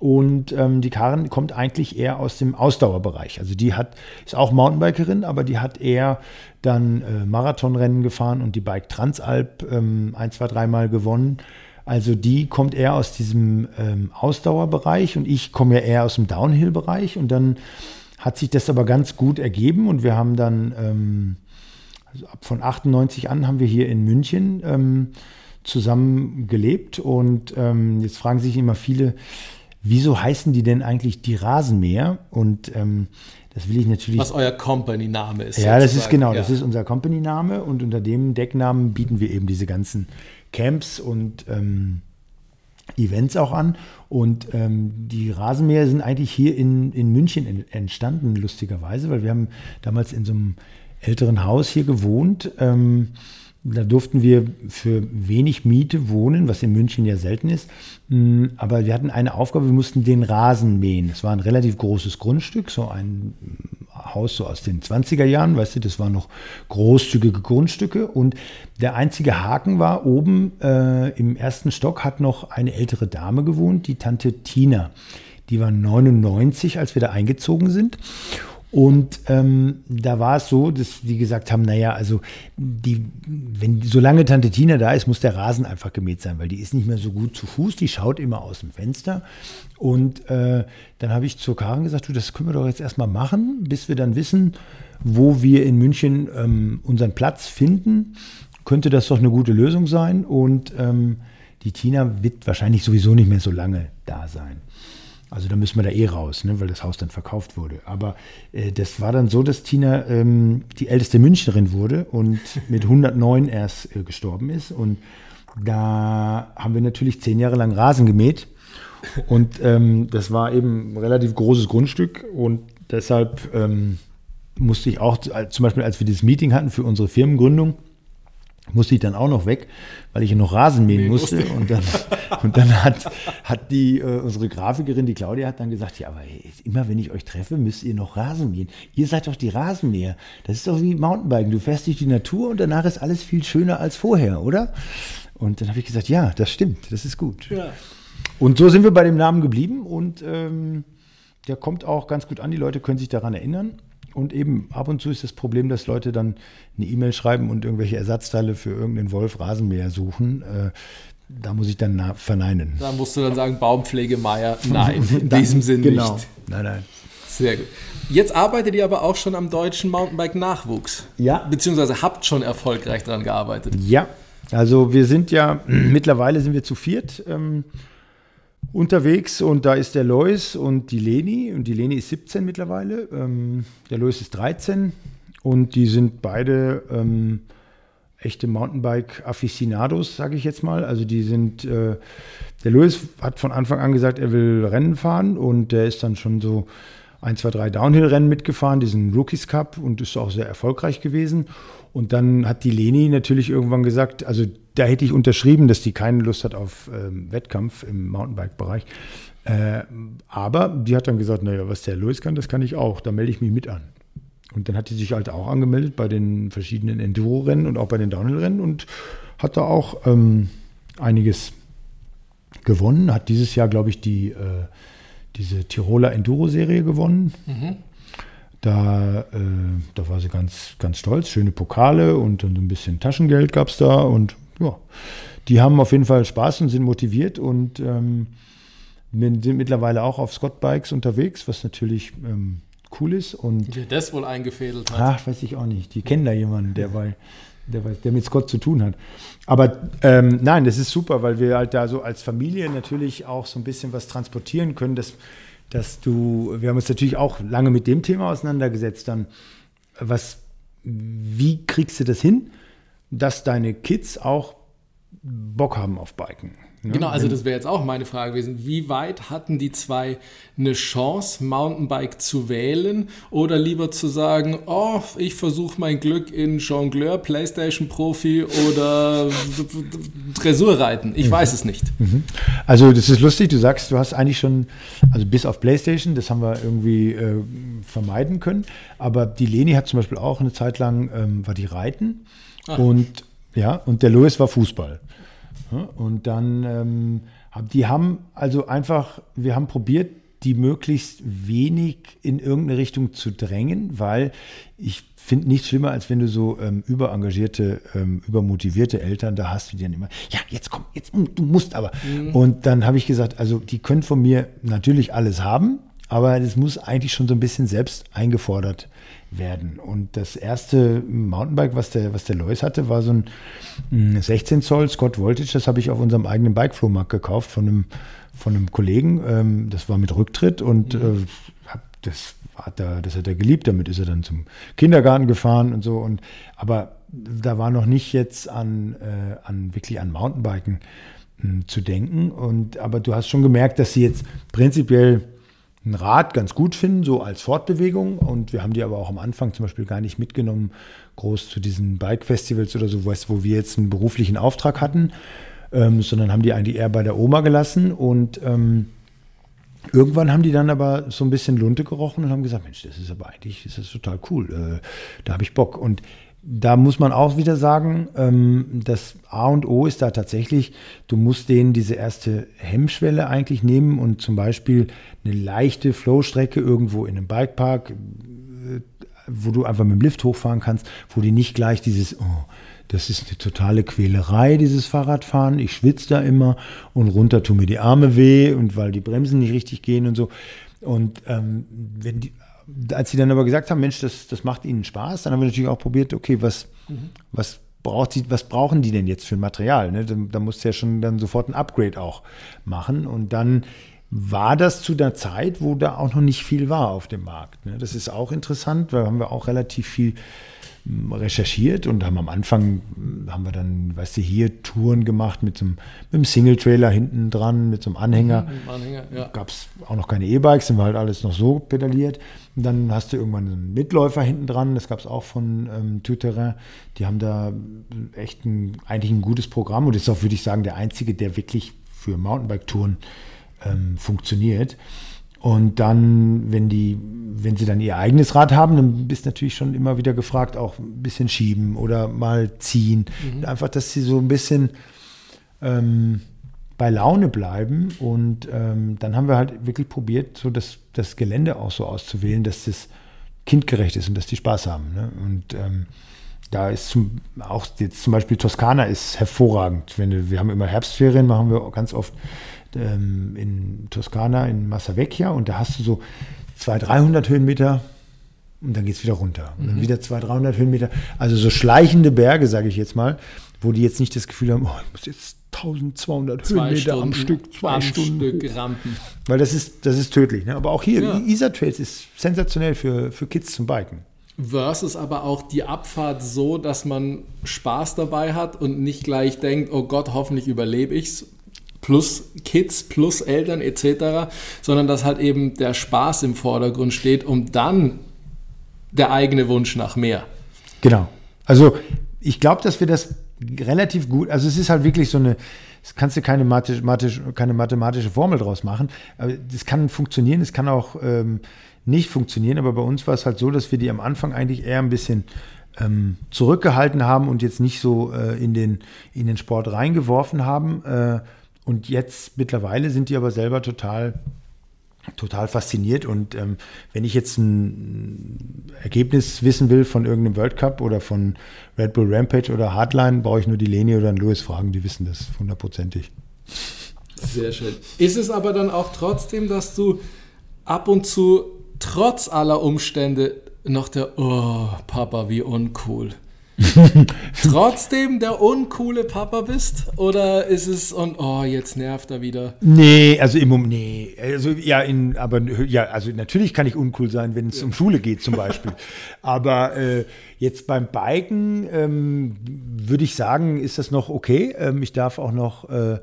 Und ähm, die Karen kommt eigentlich eher aus dem Ausdauerbereich. Also die hat, ist auch Mountainbikerin, aber die hat eher dann äh, Marathonrennen gefahren und die Bike Transalp ähm, ein, zwei, dreimal gewonnen. Also die kommt eher aus diesem ähm, Ausdauerbereich und ich komme ja eher aus dem Downhill-Bereich. Und dann hat sich das aber ganz gut ergeben und wir haben dann ähm, also ab von 98 an haben wir hier in München ähm, zusammen gelebt und ähm, jetzt fragen sich immer viele, wieso heißen die denn eigentlich die Rasenmäher? Und ähm, das will ich natürlich. Was euer Company-Name ist. ja, das ist genau, Ja. das ist unser Company-Name und unter dem Decknamen bieten wir eben diese ganzen Camps und ähm, Events auch an. Und ähm, die Rasenmäher sind eigentlich hier in, in München en- entstanden, lustigerweise, weil wir haben damals in so einem älteren Haus hier gewohnt. Ähm, Da durften wir für wenig Miete wohnen, was in München ja selten ist. Mm, Aber wir hatten eine Aufgabe, wir mussten den Rasen mähen. Das war ein relativ großes Grundstück, so ein Haus so aus den 20er Jahren, weißt du, das waren noch großzügige Grundstücke. Und der einzige Haken war, oben äh, im ersten Stock hat noch eine ältere Dame gewohnt, die Tante Tina. Die war 99, als wir da eingezogen sind. Und ähm, da war es so, dass die gesagt haben, naja, also die, wenn solange Tante Tina da ist, muss der Rasen einfach gemäht sein, weil die ist nicht mehr so gut zu Fuß, die schaut immer aus dem Fenster. Und äh, dann habe ich zur Karin gesagt, du, das können wir doch jetzt erstmal machen, bis wir dann wissen, wo wir in München ähm, unseren Platz finden. Könnte das doch eine gute Lösung sein. Und ähm, die Tina wird wahrscheinlich sowieso nicht mehr so lange da sein. Also da müssen wir da eh raus, ne, weil das Haus dann verkauft wurde. Aber äh, das war dann so, dass Tina ähm, die älteste Münchnerin wurde und mit 109 erst äh, gestorben ist. Und da haben wir natürlich zehn Jahre lang Rasen gemäht. Und ähm, das war eben ein relativ großes Grundstück. Und deshalb ähm, musste ich auch, zum Beispiel als wir dieses Meeting hatten für unsere Firmengründung, musste ich dann auch noch weg, weil ich noch Rasen mähen musste. musste. Und dann, und dann hat, hat die, äh, unsere Grafikerin, die Claudia, hat dann gesagt, ja, aber immer wenn ich euch treffe, müsst ihr noch Rasen mähen. Ihr seid doch die Rasenmäher. Das ist doch wie Mountainbiken. Du fährst durch die Natur und danach ist alles viel schöner als vorher, oder? Und dann habe ich gesagt, ja, das stimmt, das ist gut. Ja. Und so sind wir bei dem Namen geblieben und ähm, der kommt auch ganz gut an. Die Leute können sich daran erinnern. Und eben ab und zu ist das Problem, dass Leute dann eine E-Mail schreiben und irgendwelche Ersatzteile für irgendeinen Wolf Rasenmäher suchen. Äh, da muss ich dann verneinen. Da musst du dann sagen, Baumpflege Meier. Nein, in Dann- diesem Sinn genau. nicht. Nein, nein. Sehr gut. Jetzt arbeitet ihr aber auch schon am deutschen Mountainbike-Nachwuchs. Ja. Beziehungsweise habt schon erfolgreich daran gearbeitet. Ja, also wir sind ja, mittlerweile sind wir zu viert ähm, unterwegs und da ist der Lois und die Leni und die Leni ist 17 mittlerweile, ähm, der Lois ist 13 und die sind beide ähm, echte Mountainbike-Aficionados, sage ich jetzt mal. Also die sind, äh, der Louis hat von Anfang an gesagt, er will Rennen fahren und der ist dann schon so ein, zwei, drei Downhill-Rennen mitgefahren, diesen Rookies Cup und ist auch sehr erfolgreich gewesen. Und dann hat die Leni natürlich irgendwann gesagt, also da hätte ich unterschrieben, dass die keine Lust hat auf ähm, Wettkampf im Mountainbike-Bereich. Äh, aber die hat dann gesagt, naja, was der Louis kann, das kann ich auch, da melde ich mich mit an. Und dann hat die sich halt auch angemeldet bei den verschiedenen Enduro-Rennen und auch bei den Downhill-Rennen und hat da auch ähm, einiges gewonnen. Hat dieses Jahr, glaube ich, die, äh, diese Tiroler Enduro-Serie gewonnen. Da, äh, da war sie ganz, ganz stolz. Schöne Pokale und dann so ein bisschen Taschengeld gab es da. Und ja, die haben auf jeden Fall Spaß und sind motiviert und ähm, sind mittlerweile auch auf Scott Bikes unterwegs, was natürlich ähm, cool ist. Und Wer das wohl eingefädelt hat. Ach, weiß ich auch nicht. Die kennen da jemanden, der, bei, der, der mit Scott zu tun hat. Aber ähm, nein, das ist super, weil wir halt da so als Familie natürlich auch so ein bisschen was transportieren können, dass, dass du, wir haben uns natürlich auch lange mit dem Thema auseinandergesetzt, dann, was, wie kriegst du das hin, dass deine Kids auch Bock haben auf Biken? ne? Genau, also das wäre jetzt auch meine Frage gewesen. Wie weit hatten die zwei eine Chance, Mountainbike zu wählen oder lieber zu sagen, oh, ich versuche mein Glück in Jongleur, Playstation-Profi oder Dressurreiten? Ich weiß es nicht. Also das ist lustig, du sagst, du hast eigentlich schon, also bis auf Playstation, das haben wir irgendwie äh, vermeiden können, aber die Leni hat zum Beispiel auch eine Zeit lang, ähm, war die Reiten und ja, und der Louis war Fußball. Und dann, ähm, die haben also einfach, wir haben probiert, die möglichst wenig in irgendeine Richtung zu drängen, weil ich finde nichts schlimmer, als wenn du so ähm, überengagierte, ähm, übermotivierte Eltern da hast, die dann immer, ja, jetzt komm, jetzt, du musst aber. Und dann habe ich gesagt, also die können von mir natürlich alles haben, aber das muss eigentlich schon so ein bisschen selbst eingefordert werden. Und das erste Mountainbike, was der, was der Lois hatte, war so ein mm, 16 Zoll Scott Voltage. Das habe ich auf unserem eigenen Bike-Flohmarkt gekauft von einem, von einem Kollegen. Ähm, das war mit Rücktritt und äh, hab das hat er, das hat er geliebt. Damit ist er dann zum Kindergarten gefahren und so. Und aber da war noch nicht jetzt an, äh, an wirklich an Mountainbiken mh, zu denken. Und aber du hast schon gemerkt, dass sie jetzt prinzipiell ein Rad ganz gut finden, so als Fortbewegung. Und wir haben die aber auch am Anfang zum Beispiel gar nicht mitgenommen, groß zu diesen Bike-Festivals oder so, wo wir jetzt einen beruflichen Auftrag hatten, ähm, sondern haben die eigentlich eher bei der Oma gelassen. Und ähm, irgendwann haben die dann aber so ein bisschen Lunte gerochen und haben gesagt, Mensch, das ist aber eigentlich, das ist total cool, äh, da habe ich Bock. Und da muss man auch wieder sagen, ähm, das A und O ist da tatsächlich, du musst denen diese erste Hemmschwelle eigentlich nehmen und zum Beispiel eine leichte Flowstrecke irgendwo in einem Bikepark, äh, wo du einfach mit dem Lift hochfahren kannst, wo die nicht gleich dieses, oh, das ist eine totale Quälerei, dieses Fahrradfahren. Ich schwitze da immer und runter tun mir die Arme weh und weil die Bremsen nicht richtig gehen und so. Und ähm, wenn die, als sie dann aber gesagt haben, Mensch, das, das macht ihnen Spaß, dann haben wir natürlich auch probiert, okay, was, mhm. was braucht sie, was brauchen die denn jetzt für ein Material? Ne? Da, da musst du ja schon dann sofort ein Upgrade auch machen. Und dann war das zu der Zeit, wo da auch noch nicht viel war auf dem Markt. Ne? Das ist auch interessant, weil haben wir auch relativ viel recherchiert und haben am Anfang, haben wir dann, weißt du, hier Touren gemacht mit, so einem, mit einem Single-Trailer hinten dran, mit so einem Anhänger. Mhm, Anhänger ja. Gab es auch noch keine E-Bikes, sind wir halt alles noch so pedaliert. Und dann hast du irgendwann einen Mitläufer hinten dran, das gab es auch von ähm, Tuterin. Die haben da echt ein, eigentlich ein gutes Programm und ist auch, würde ich sagen, der einzige, der wirklich für Mountainbike-Touren ähm, funktioniert. Und dann, wenn die, wenn sie dann ihr eigenes Rad haben, dann bist du natürlich schon immer wieder gefragt, auch ein bisschen schieben oder mal ziehen. Mhm. Einfach, dass sie so ein bisschen ähm, bei Laune bleiben. Und ähm, dann haben wir halt wirklich probiert, so das, das Gelände auch so auszuwählen, dass das kindgerecht ist und dass die Spaß haben. Ne? Und ähm, da ist zum, auch jetzt zum Beispiel Toskana ist hervorragend. Wenn wir haben immer Herbstferien, machen wir ganz oft ähm, in Toskana, in Massavecchia und da hast du so 200, 300 Höhenmeter und dann geht es wieder runter. Und dann mhm. wieder 200, 300 Höhenmeter. Also so schleichende Berge, sage ich jetzt mal, wo die jetzt nicht das Gefühl haben, oh, ich muss jetzt 1200 zwei Höhenmeter Stunden, am Stück, zwei am Stunden. Stück rampen. Weil das ist, das ist tödlich. Ne? Aber auch hier, ja. Isar Trails ist sensationell für, für Kids zum Biken. Versus aber auch die Abfahrt so, dass man Spaß dabei hat und nicht gleich denkt, oh Gott, hoffentlich überlebe ich's, plus Kids, plus Eltern etc., sondern dass halt eben der Spaß im Vordergrund steht und dann der eigene Wunsch nach mehr. Genau. Also ich glaube, dass wir das relativ gut, also es ist halt wirklich so eine, das kannst du keine, mathematisch, keine mathematische Formel draus machen, aber das kann funktionieren, es kann auch ähm, nicht funktionieren, aber bei uns war es halt so, dass wir die am Anfang eigentlich eher ein bisschen ähm, zurückgehalten haben und jetzt nicht so äh, in, den, in den Sport reingeworfen haben, äh, und jetzt mittlerweile sind die aber selber total total fasziniert. Und ähm, wenn ich jetzt ein Ergebnis wissen will von irgendeinem World Cup oder von Red Bull Rampage oder Hardline, brauche ich nur die Leni oder den Louis fragen, die wissen das hundertprozentig. Sehr schön. Ist es aber dann auch trotzdem, dass du ab und zu trotz aller Umstände noch der, oh, Papa, wie uncool trotzdem der uncoole Papa bist? Oder ist es und oh, jetzt nervt er wieder? Nee, also im Moment, nee. Also ja, in, aber ja, also natürlich kann ich uncool sein, wenn es ja. um Schule geht zum Beispiel. aber äh, jetzt beim Biken ähm, würde ich sagen, ist das noch okay. Ähm, ich darf auch noch äh,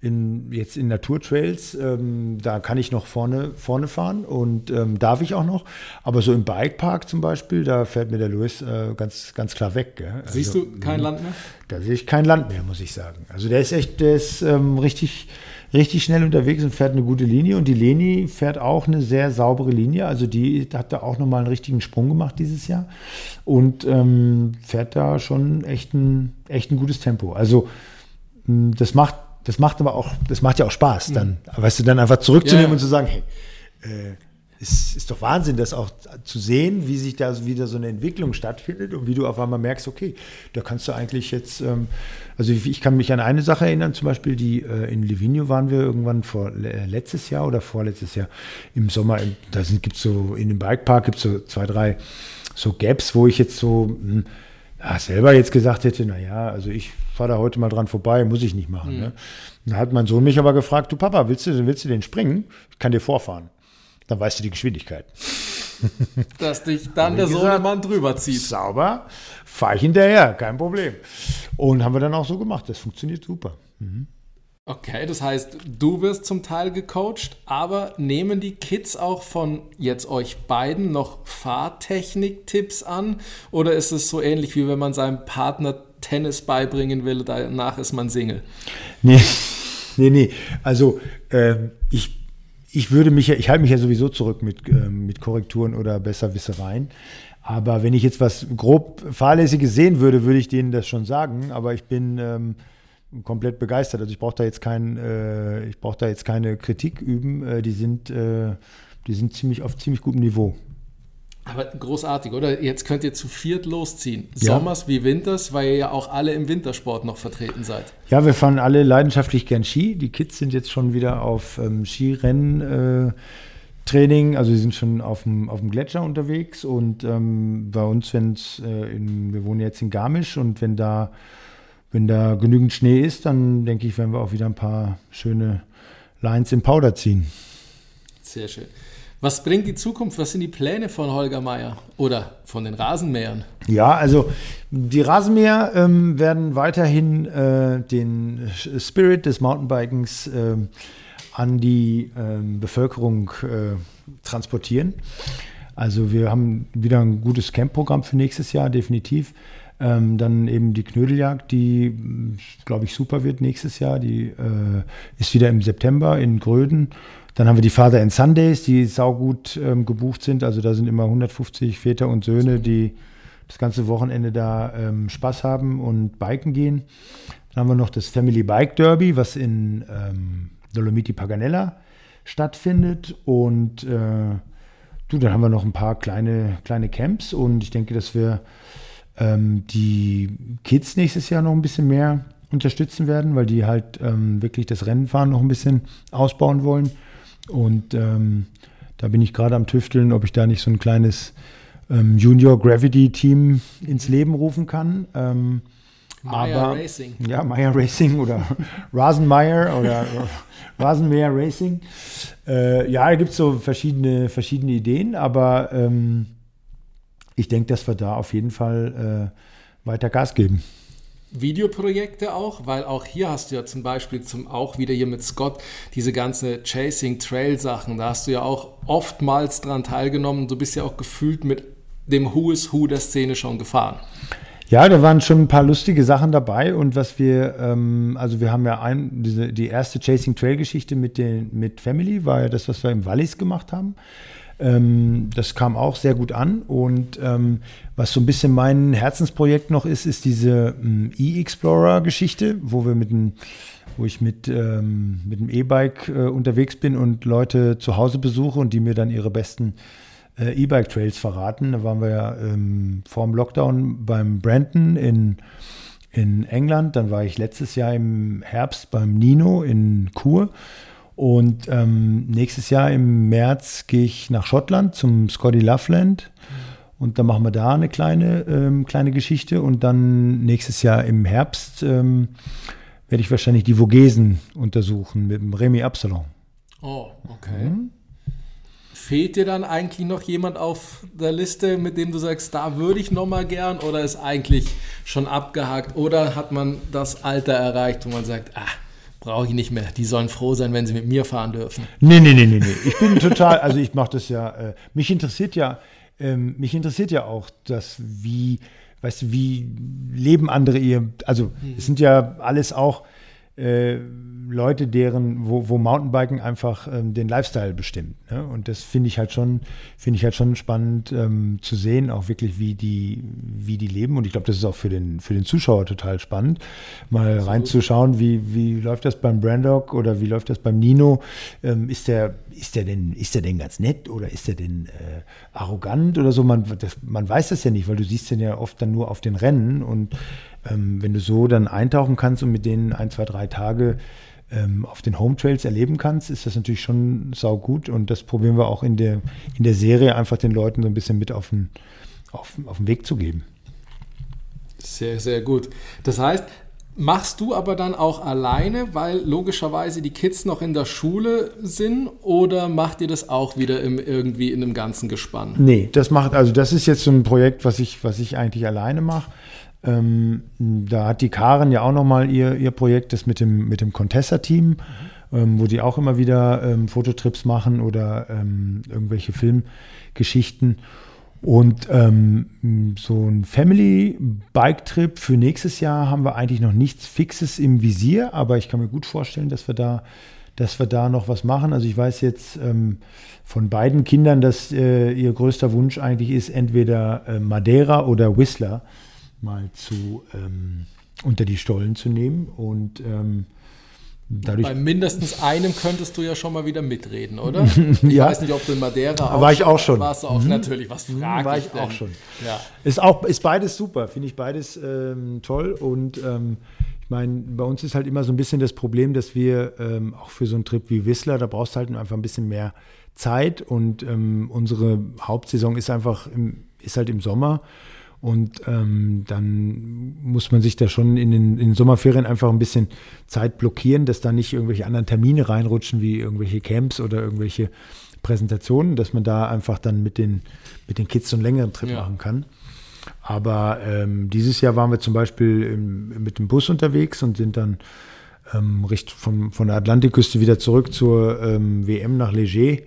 in, jetzt in Naturtrails, ähm, da kann ich noch vorne, vorne fahren und ähm, darf ich auch noch. Aber so im Bikepark zum Beispiel, da fährt mir der Louis äh, ganz, ganz klar weg. Also, Siehst du kein Land mehr? Da sehe ich kein Land mehr, muss ich sagen. Also der ist echt, der ist ähm, richtig, richtig schnell unterwegs und fährt eine gute Linie. Und die Leni fährt auch eine sehr saubere Linie. Also die hat da auch nochmal einen richtigen Sprung gemacht dieses Jahr und ähm, fährt da schon echt ein, echt ein gutes Tempo. Also das macht das macht aber auch, das macht ja auch Spaß, dann, mhm. weißt du, dann einfach zurückzunehmen ja. und zu sagen, hey, äh, es ist doch Wahnsinn, das auch zu sehen, wie sich da wieder so eine Entwicklung stattfindet und wie du auf einmal merkst, okay, da kannst du eigentlich jetzt, ähm, also ich, ich, kann mich an eine Sache erinnern, zum Beispiel die äh, in Livigno waren wir irgendwann vor äh, letztes Jahr oder vorletztes Jahr im Sommer, da gibt es so in dem Bikepark gibt es so zwei, drei so Gaps, wo ich jetzt so mh, hm, ja, selber jetzt gesagt hätte, naja, also ich fahre da heute mal dran vorbei, muss ich nicht machen. Mhm. Ne? Dann hat mein Sohn mich aber gefragt, du Papa, willst du, willst du den springen? Ich kann dir vorfahren. Dann weißt du die Geschwindigkeit. Dass dich dann der Sohnemann drüber zieht. Sauber, fahre ich hinterher, kein Problem. Und haben wir dann auch so gemacht. Das funktioniert super. Mhm. Okay. Das heißt, du wirst zum Teil gecoacht, aber nehmen die Kids auch von jetzt euch beiden noch Fahrtechnik-Tipps an? Oder ist es so ähnlich, wie wenn man seinem Partner Tennis beibringen will, danach ist man Single? Nee, nee, nee. Also ähm, ich, ich würde mich ja, ich halte mich ja sowieso zurück mit, ähm, mit Korrekturen oder Besserwissereien. Aber wenn ich jetzt was grob Fahrlässiges sehen würde, würde ich denen das schon sagen. Aber ich bin ähm, komplett begeistert. Also ich brauche da jetzt kein, äh, ich brauche da jetzt keine Kritik üben. Äh, die sind, äh, die sind ziemlich auf ziemlich gutem Niveau. Aber großartig, oder? Jetzt könnt ihr zu viert losziehen. Ja. Sommers wie Winters, weil ihr ja auch alle im Wintersport noch vertreten seid. Ja, wir fahren alle leidenschaftlich gern Ski. Die Kids sind jetzt schon wieder auf ähm, Skirennen. Training, also sie sind schon auf dem, auf dem Gletscher unterwegs und ähm, bei uns, wenn es, äh, wir wohnen jetzt in Garmisch und wenn da, wenn da genügend Schnee ist, dann denke ich, werden wir auch wieder ein paar schöne Lines im Powder ziehen. Sehr schön. Was bringt die Zukunft? Was sind die Pläne von Holger Meier oder von den Rasenmähern? Ja, also die Rasenmäher ähm, werden weiterhin äh, den Spirit des Mountainbikens äh, an die ähm, Bevölkerung äh, transportieren. Also wir haben wieder ein gutes Campprogramm für nächstes Jahr, definitiv. Ähm, dann eben die Knödeljagd, die, glaube ich, super wird nächstes Jahr. Die äh, ist wieder im September in Gröden. Dann haben wir die Father and Sundays, die saugut ähm, gebucht sind. Also da sind immer 150 Väter und Söhne, die das ganze Wochenende da ähm, Spaß haben und biken gehen. Dann haben wir noch das Family Bike Derby, was in ähm, Dolomiti Paganella stattfindet. Und äh, du, dann haben wir noch ein paar kleine, kleine Camps und ich denke, dass wir ähm, die Kids nächstes Jahr noch ein bisschen mehr unterstützen werden, weil die halt ähm, wirklich das Rennenfahren noch ein bisschen ausbauen wollen. Und ähm, da bin ich gerade am Tüfteln, ob ich da nicht so ein kleines ähm, Junior Gravity Team ins Leben rufen kann. Ähm, Meyer aber, Racing. Ja, Meyer Racing oder Rasenmeyer oder Rasenmäher Racing. Äh, ja, da gibt es so verschiedene, verschiedene Ideen, aber ähm, ich denke, dass wir da auf jeden Fall äh, weiter Gas geben. Videoprojekte auch, weil auch hier hast du ja zum Beispiel zum, auch wieder hier mit Scott diese ganze Chasing Trail Sachen, da hast du ja auch oftmals dran teilgenommen. Du bist ja auch gefühlt mit dem Who is Who der Szene schon gefahren. Ja, da waren schon ein paar lustige Sachen dabei und was wir, ähm, also wir haben ja ein, diese, die erste Chasing Trail Geschichte mit, den, mit Family, war ja das, was wir im Wallis gemacht haben. Ähm, das kam auch sehr gut an und ähm, was so ein bisschen mein Herzensprojekt noch ist, ist diese ähm, E-Explorer Geschichte, wo wir mit einem wo ich mit, ähm, mit dem E-Bike äh, unterwegs bin und Leute zu Hause besuche und die mir dann ihre besten äh, E-Bike-Trails verraten. Da waren wir ja ähm, vor dem Lockdown beim Brandon in, in England. Dann war ich letztes Jahr im Herbst beim Nino in Chur. Und ähm, nächstes Jahr im März gehe ich nach Schottland zum Scotty Loveland. Und dann machen wir da eine kleine, ähm, kleine Geschichte. Und dann nächstes Jahr im Herbst ähm, werde ich wahrscheinlich die Vogesen untersuchen mit dem Remy Absalon. Oh, okay. Mhm. Fehlt dir dann eigentlich noch jemand auf der Liste, mit dem du sagst, da würde ich noch mal gern oder ist eigentlich schon abgehakt oder hat man das Alter erreicht, wo man sagt, ah, brauche ich nicht mehr. Die sollen froh sein, wenn sie mit mir fahren dürfen. Nee, nee, nee, nee, nee. Ich bin total, also ich mache das ja, äh, mich interessiert ja, ähm, mich interessiert ja auch das, wie, weißt du, wie leben andere ihr, also es sind ja alles auch äh, Leute, deren, wo, wo Mountainbiken einfach ähm, den Lifestyle bestimmt. Ne? Und das finde ich halt schon, finde ich halt schon spannend ähm, zu sehen, auch wirklich, wie die, wie die leben. Und ich glaube, das ist auch für den, für den Zuschauer total spannend, mal Absolut. reinzuschauen, wie, wie läuft das beim Brandog oder wie läuft das beim Nino. Ähm, ist der, ist der denn, ist der denn ganz nett oder ist der denn äh, arrogant oder so? Man, das, man weiß das ja nicht, weil du siehst den ja oft dann nur auf den Rennen und ähm, wenn du so dann eintauchen kannst und mit denen ein, zwei, drei Tage ähm, auf den Home Trails erleben kannst, ist das natürlich schon saugut. Und das probieren wir auch in der, in der Serie einfach den Leuten so ein bisschen mit auf den, auf, auf den Weg zu geben. Sehr, sehr gut. Das heißt, Machst du aber dann auch alleine, weil logischerweise die Kids noch in der Schule sind oder macht ihr das auch wieder im, irgendwie in einem ganzen Gespann? Nee, das macht, also das ist jetzt so ein Projekt, was ich, was ich eigentlich alleine mache. Ähm, da hat die Karen ja auch nochmal ihr, ihr Projekt, das mit dem, mit dem Contessa-Team, ähm, wo die auch immer wieder ähm, Fototrips machen oder ähm, irgendwelche Filmgeschichten. Und ähm, so ein Family-Bike-Trip für nächstes Jahr haben wir eigentlich noch nichts Fixes im Visier, aber ich kann mir gut vorstellen, dass wir da, dass wir da noch was machen. Also ich weiß jetzt ähm, von beiden Kindern, dass äh, ihr größter Wunsch eigentlich ist, entweder äh, Madeira oder Whistler mal zu ähm, unter die Stollen zu nehmen. Und ähm, dadurch. Bei mindestens einem könntest du ja schon mal wieder mitreden, oder? Ich Ja. weiß nicht, ob du in Madeira War ich auch schon. Warst du auch natürlich, was frag war ich ich auch schon. Ja. Ist auch ist beides super, finde ich beides ähm, toll und ähm, ich meine, bei uns ist halt immer so ein bisschen das Problem, dass wir ähm, auch für so einen Trip wie Whistler, da brauchst du halt einfach ein bisschen mehr Zeit und ähm, unsere Hauptsaison ist einfach im, ist halt im Sommer und ähm, dann muss man sich da schon in den, in den Sommerferien einfach ein bisschen Zeit blockieren, dass da nicht irgendwelche anderen Termine reinrutschen, wie irgendwelche Camps oder irgendwelche Präsentationen, dass man da einfach dann mit den, mit den Kids so einen längeren Trip Ja. machen kann. Aber ähm, dieses Jahr waren wir zum Beispiel im, mit dem Bus unterwegs und sind dann ähm, von, von der Atlantikküste wieder zurück zur ähm, WM nach Leger,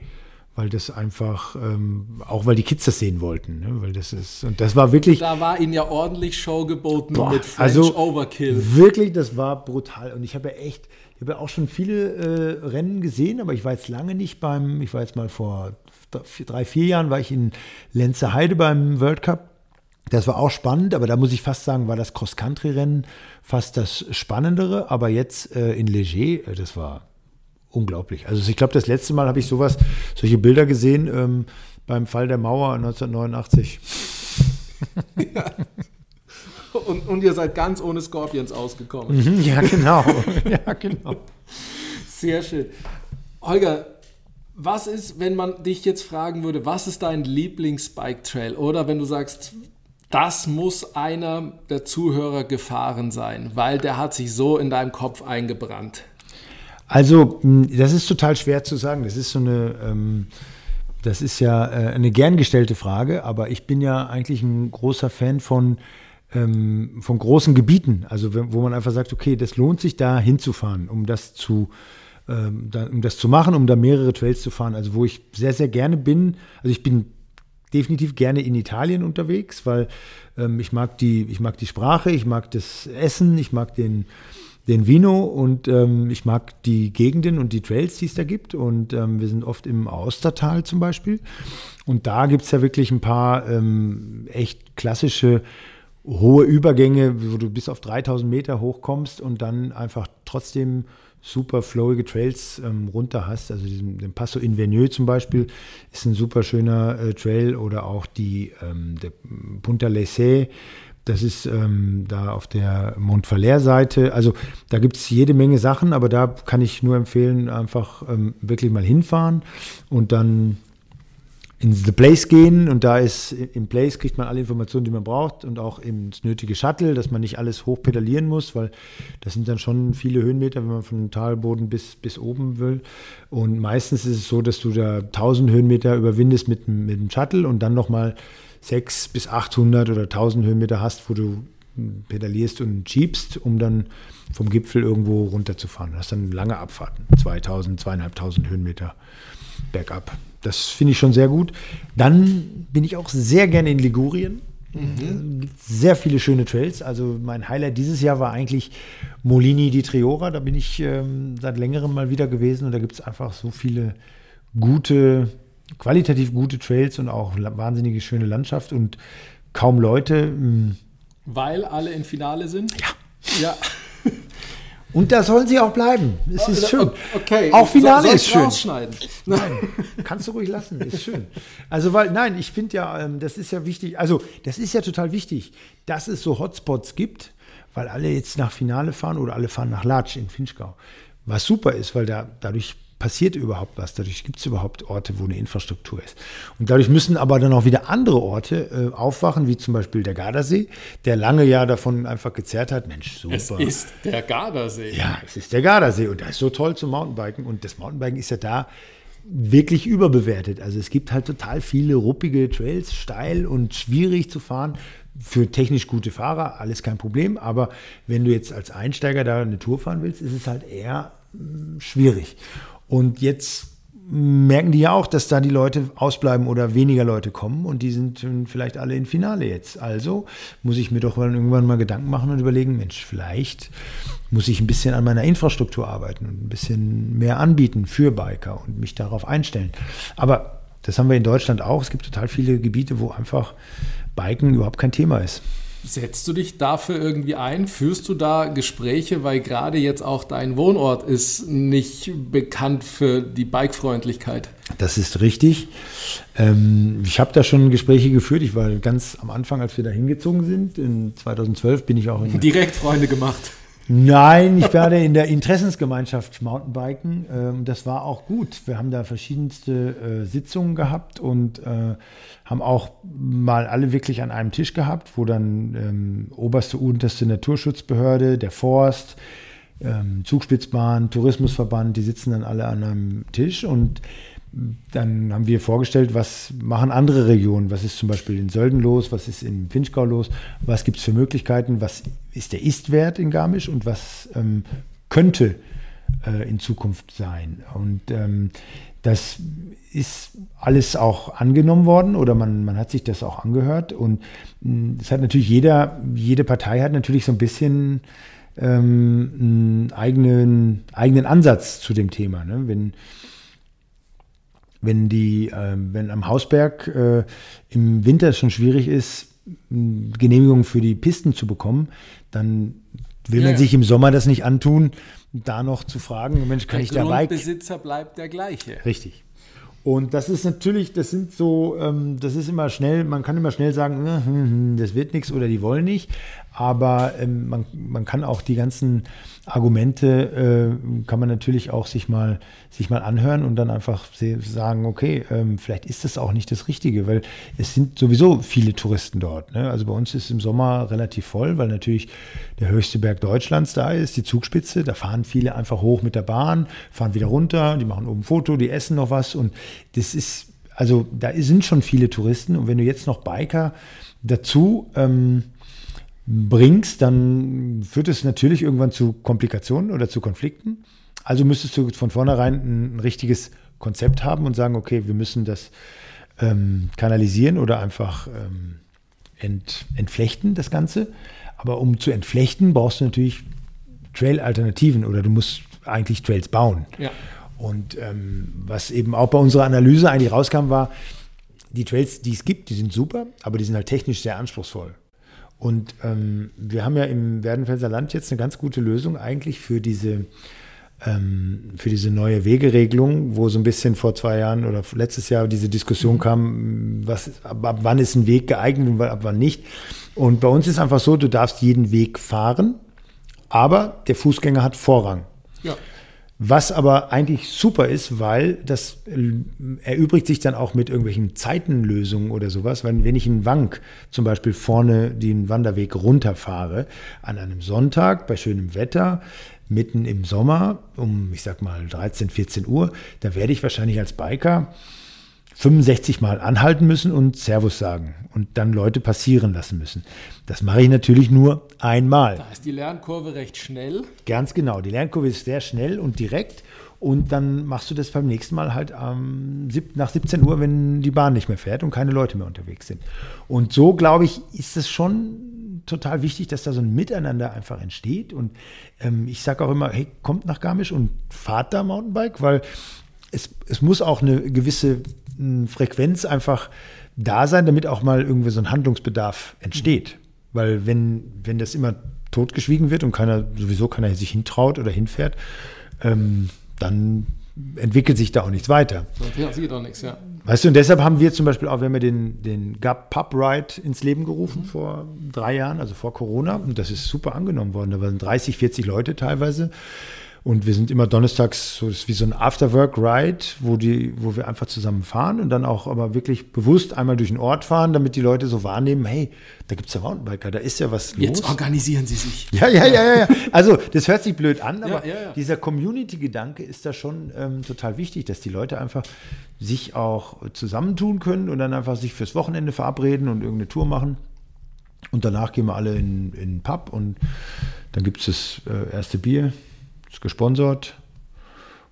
weil das einfach, ähm, auch weil die Kids das sehen wollten. Ne? Weil das ist, und das war wirklich, Da war ihnen ja ordentlich Show geboten Boah, mit French also Overkill. Wirklich, das war brutal. Und ich habe ja echt, ich habe ja auch schon viele äh, Rennen gesehen, aber ich war jetzt lange nicht beim, ich war jetzt mal vor drei, vier Jahren, war ich in Lenzer Heide beim World Cup. Das war auch spannend, aber da muss ich fast sagen, war das Cross-Country-Rennen fast das Spannendere. Aber jetzt äh, in Leger, äh, das war unglaublich. Also ich glaube, das letzte Mal habe ich sowas, solche Bilder gesehen ähm, beim Fall der Mauer 1989. Und, und ihr seid ganz ohne Scorpions ausgekommen. Mhm, Ja, genau. ja, genau. Sehr schön. Holger, was ist, wenn man dich jetzt fragen würde, was ist dein Lieblings-Bike-Trail? Oder wenn du sagst, das muss einer der Zuhörer gefahren sein, weil der hat sich so in deinem Kopf eingebrannt. Also, das ist total schwer zu sagen. Das ist so eine, ähm, das ist ja äh, eine gern gestellte Frage, aber ich bin ja eigentlich ein großer Fan von, ähm, von großen Gebieten. Also, wo man einfach sagt, okay, das lohnt sich da hinzufahren, um das zu, ähm, da, um das zu machen, um da mehrere Trails zu fahren. Also, wo ich sehr, sehr gerne bin. Also, ich bin definitiv gerne in Italien unterwegs, weil ähm, ich mag die, ich mag die Sprache, ich mag das Essen, ich mag den, den Vino und ähm, ich mag die Gegenden und die Trails, die es da gibt. Und ähm, wir sind oft im Austertal zum Beispiel. Und da gibt es ja wirklich ein paar ähm, echt klassische hohe Übergänge, wo du bis auf 3000 Meter hochkommst und dann einfach trotzdem super flowige Trails ähm, runter hast. Also diesen, den Passo Inverneux zum Beispiel ist ein super schöner äh, Trail oder auch die ähm, Punta Lecce. Das ist ähm, da auf der Montvaler-Seite. Also da gibt es jede Menge Sachen, aber da kann ich nur empfehlen, einfach ähm, wirklich mal hinfahren und dann in The Place gehen und da ist im Place kriegt man alle Informationen, die man braucht und auch das nötige Shuttle, dass man nicht alles hochpedalieren muss, weil das sind dann schon viele Höhenmeter, wenn man von Talboden bis, bis oben will. Und meistens ist es so, dass du da 1000 Höhenmeter überwindest mit, mit dem Shuttle und dann nochmal 600 bis 800 oder 1000 Höhenmeter hast, wo du pedalierst und jeepst, um dann vom Gipfel irgendwo runterzufahren. Das sind dann lange Abfahrten, 2000, 2500 Höhenmeter bergab. Das finde ich schon sehr gut. Dann bin ich auch sehr gerne in Ligurien. Es gibt sehr viele schöne Trails. Also mein Highlight dieses Jahr war eigentlich Molini di Triora. Da bin ich ähm, seit längerem mal wieder gewesen und da gibt es einfach so viele gute, qualitativ gute Trails und auch wahnsinnige schöne Landschaft und kaum Leute. Mm. Weil alle im Finale sind? Ja. Ja. Und da sollen sie auch bleiben. Es ist schön. Okay. Auch Finale soll ist schön. rausschneiden? Nein, kannst du ruhig lassen, ist schön. Also, weil, nein, ich finde ja, ähm, das ist ja wichtig, also, das ist ja total wichtig, dass es so Hotspots gibt, weil alle jetzt nach Finale fahren oder alle fahren nach Latsch in Finchgau. Was super ist, weil da dadurch passiert überhaupt was, dadurch gibt es überhaupt Orte, wo eine Infrastruktur ist. Und dadurch müssen aber dann auch wieder andere Orte äh, aufwachen, wie zum Beispiel der Gardasee, der lange ja davon einfach gezerrt hat, Mensch, super. Es ist der Gardasee. Ja, es ist der Gardasee und der ist so toll zum Mountainbiken. Und das Mountainbiken ist ja da wirklich überbewertet. Also es gibt halt total viele ruppige Trails, steil und schwierig zu fahren. Für technisch gute Fahrer alles kein Problem, aber wenn du jetzt als Einsteiger da eine Tour fahren willst, ist es halt eher mh, schwierig. Und jetzt merken die ja auch, dass da die Leute ausbleiben oder weniger Leute kommen und die sind vielleicht alle im Finale jetzt. Also muss ich mir doch irgendwann mal Gedanken machen und überlegen, Mensch, vielleicht muss ich ein bisschen an meiner Infrastruktur arbeiten und ein bisschen mehr anbieten für Biker und mich darauf einstellen. Aber das haben wir in Deutschland auch. Es gibt total viele Gebiete, wo einfach Biken überhaupt kein Thema ist. Setzt du dich dafür irgendwie ein? Führst du da Gespräche, weil gerade jetzt auch dein Wohnort ist nicht bekannt für die Bikefreundlichkeit? Das ist richtig. Ähm, ich habe da schon Gespräche geführt. Ich war ganz am Anfang, als wir da hingezogen sind, in 2012 bin ich auch in direkt Freunde gemacht. Nein, ich werde in der Interessensgemeinschaft Mountainbiken. Ähm, das war auch gut. Wir haben da verschiedenste äh, Sitzungen gehabt und äh, haben auch mal alle wirklich an einem Tisch gehabt, wo dann ähm, oberste, unterste Naturschutzbehörde, der Forst, ähm, Zugspitzbahn, Tourismusverband, die sitzen dann alle an einem Tisch und dann haben wir vorgestellt, was machen andere Regionen, was ist zum Beispiel in Sölden los, was ist in Finchgau los, was gibt es für Möglichkeiten, was ist der Ist-Wert in Garmisch und was ähm, könnte äh, in Zukunft sein. Und ähm, das ist alles auch angenommen worden oder man, man hat sich das auch angehört. Und es hat natürlich jeder, jede Partei hat natürlich so ein bisschen ähm, einen eigenen, eigenen Ansatz zu dem Thema. Ne? Wenn, wenn, die, äh, wenn am Hausberg äh, im Winter schon schwierig ist, Genehmigungen für die Pisten zu bekommen, dann will ja, man sich im Sommer das nicht antun, da noch zu fragen, Mensch, kann der ich da Bike? Der Besitzer bleibt der gleiche. Richtig. Und das ist natürlich, das sind so, ähm, das ist immer schnell, man kann immer schnell sagen, äh, hm, hm, das wird nichts oder die wollen nicht. Aber ähm, man, man kann auch die ganzen Argumente, äh, kann man natürlich auch sich mal, sich mal anhören und dann einfach sagen, okay, ähm, vielleicht ist das auch nicht das Richtige, weil es sind sowieso viele Touristen dort. Ne? Also bei uns ist im Sommer relativ voll, weil natürlich der höchste Berg Deutschlands da ist, die Zugspitze. Da fahren viele einfach hoch mit der Bahn, fahren wieder runter, die machen oben ein Foto, die essen noch was und das ist, also da sind schon viele Touristen und wenn du jetzt noch Biker dazu ähm, bringst, dann führt es natürlich irgendwann zu Komplikationen oder zu Konflikten. Also müsstest du von vornherein ein, richtiges Konzept haben und sagen, okay, wir müssen das ähm, kanalisieren oder einfach ähm, ent, entflechten, das Ganze. Aber um zu entflechten, brauchst du natürlich Trail-Alternativen oder du musst eigentlich Trails bauen. Ja. Und ähm, was eben auch bei unserer Analyse eigentlich rauskam, war, die Trails, die es gibt, die sind super, aber die sind halt technisch sehr anspruchsvoll. Und ähm, wir haben ja im Werdenfelser Land jetzt eine ganz gute Lösung eigentlich für diese, ähm, für diese neue Wegeregelung, wo so ein bisschen vor zwei Jahren oder letztes Jahr diese Diskussion mhm. kam, was, ab, ab, wann ist ein Weg geeignet und ab wann nicht. Und bei uns ist einfach so, du darfst jeden Weg fahren, aber der Fußgänger hat Vorrang. Ja. Was aber eigentlich super ist, weil das erübrigt sich dann auch mit irgendwelchen Zeitenlösungen oder sowas. Wenn, wenn ich in Wank zum Beispiel vorne den Wanderweg runterfahre, an einem Sonntag bei schönem Wetter, mitten im Sommer, um, ich sag mal, 13, 14 Uhr, da werde ich wahrscheinlich als Biker 65 Mal anhalten müssen und Servus sagen und dann Leute passieren lassen müssen. Das mache ich natürlich nur einmal. Da ist die Lernkurve recht schnell. Ganz genau. Die Lernkurve ist sehr schnell und direkt. Und dann machst du das beim nächsten Mal halt ähm, nach 17 Uhr, wenn die Bahn nicht mehr fährt und keine Leute mehr unterwegs sind. Und so, glaube ich, ist es schon total wichtig, dass da so ein Miteinander einfach entsteht. Und ähm, ich sage auch immer, hey, kommt nach Garmisch und fahrt da Mountainbike, weil es, es muss auch eine gewisse Frequenz einfach da sein, damit auch mal irgendwie so ein Handlungsbedarf entsteht. Weil wenn, wenn das immer totgeschwiegen wird und keiner, sowieso keiner sich hintraut oder hinfährt, ähm, dann entwickelt sich da auch nichts weiter. Ja, sieht auch nichts, ja. Weißt du, und deshalb haben wir zum Beispiel auch, wir haben ja den, den Gap Pub Ride ins Leben gerufen mhm. vor drei Jahren, also vor Corona. Und das ist super angenommen worden. Da waren 30, 40 Leute teilweise. Und wir sind immer donnerstags so ist wie so ein Afterwork-Ride, wo, die, wo wir einfach zusammen fahren und dann auch aber wirklich bewusst einmal durch den Ort fahren, damit die Leute so wahrnehmen, hey, da gibt es ja Mountainbiker, da ist ja was los. Jetzt organisieren sie sich. Ja, ja, ja, ja, ja. Also das hört sich blöd an, aber Ja, ja, ja. dieser Community-Gedanke ist da schon ähm, total wichtig, dass die Leute einfach sich auch zusammentun können und dann einfach sich fürs Wochenende verabreden und irgendeine Tour machen. Und danach gehen wir alle in, in den Pub und dann gibt es das äh, erste Bier, ist gesponsert.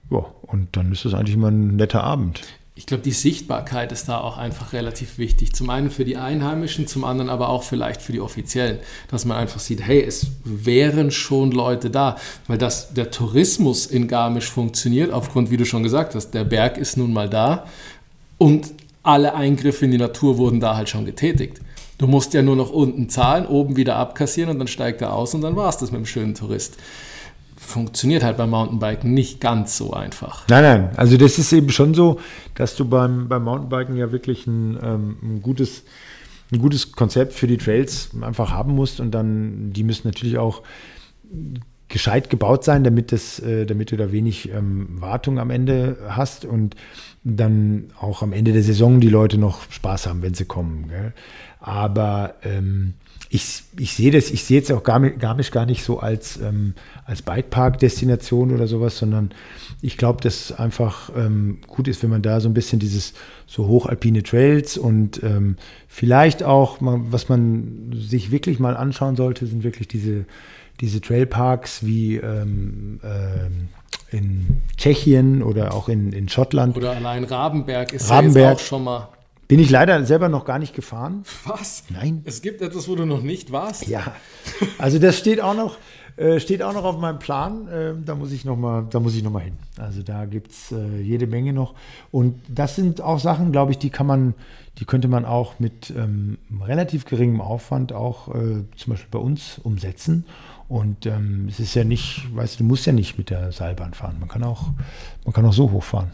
Ja, und dann ist das eigentlich immer ein netter Abend. Ich glaube, die Sichtbarkeit ist da auch einfach relativ wichtig. Zum einen für die Einheimischen, zum anderen aber auch vielleicht für die Offiziellen, dass man einfach sieht, hey, es wären schon Leute da, weil das, der Tourismus in Garmisch funktioniert, aufgrund, wie du schon gesagt hast, der Berg ist nun mal da und alle Eingriffe in die Natur wurden da halt schon getätigt. Du musst ja nur noch unten zahlen, oben wieder abkassieren und dann steigt er aus und dann war es das mit dem schönen Tourist. Funktioniert halt beim Mountainbiken nicht ganz so einfach. Nein, nein, also das ist eben schon so, dass du beim, beim Mountainbiken ja wirklich ein, ähm, ein, gutes, ein gutes Konzept für die Trails einfach haben musst und dann, die müssen natürlich auch gescheit gebaut sein, damit, das, äh, damit du da wenig ähm, Wartung am Ende hast und dann auch am Ende der Saison die Leute noch Spaß haben, wenn sie kommen. Gell? Aber ähm, ich, ich sehe das, ich sehe jetzt auch Garmisch, Garmisch gar nicht so als, ähm, als Bikepark-Destination oder sowas, sondern ich glaube, dass einfach ähm, gut ist, wenn man da so ein bisschen dieses so hochalpine Trails und ähm, vielleicht auch, mal, was man sich wirklich mal anschauen sollte, sind wirklich diese, diese Trailparks wie ähm, ähm, in Tschechien oder auch in, in Schottland. Oder allein Rabenberg ist Rabenberg. ja auch schon mal. Bin ich leider selber noch gar nicht gefahren. Was? Nein. Es gibt etwas, wo du noch nicht warst? Ja, also das steht auch noch, äh, steht auch noch auf meinem Plan. Äh, da muss ich noch mal, da muss ich noch mal hin. Also da gibt es äh, jede Menge noch. Und das sind auch Sachen, glaube ich, die kann man, die könnte man auch mit ähm, relativ geringem Aufwand auch äh, zum Beispiel bei uns umsetzen. Und ähm, es ist ja nicht, weißt du, du musst ja nicht mit der Seilbahn fahren. Man kann auch, man kann auch so hochfahren.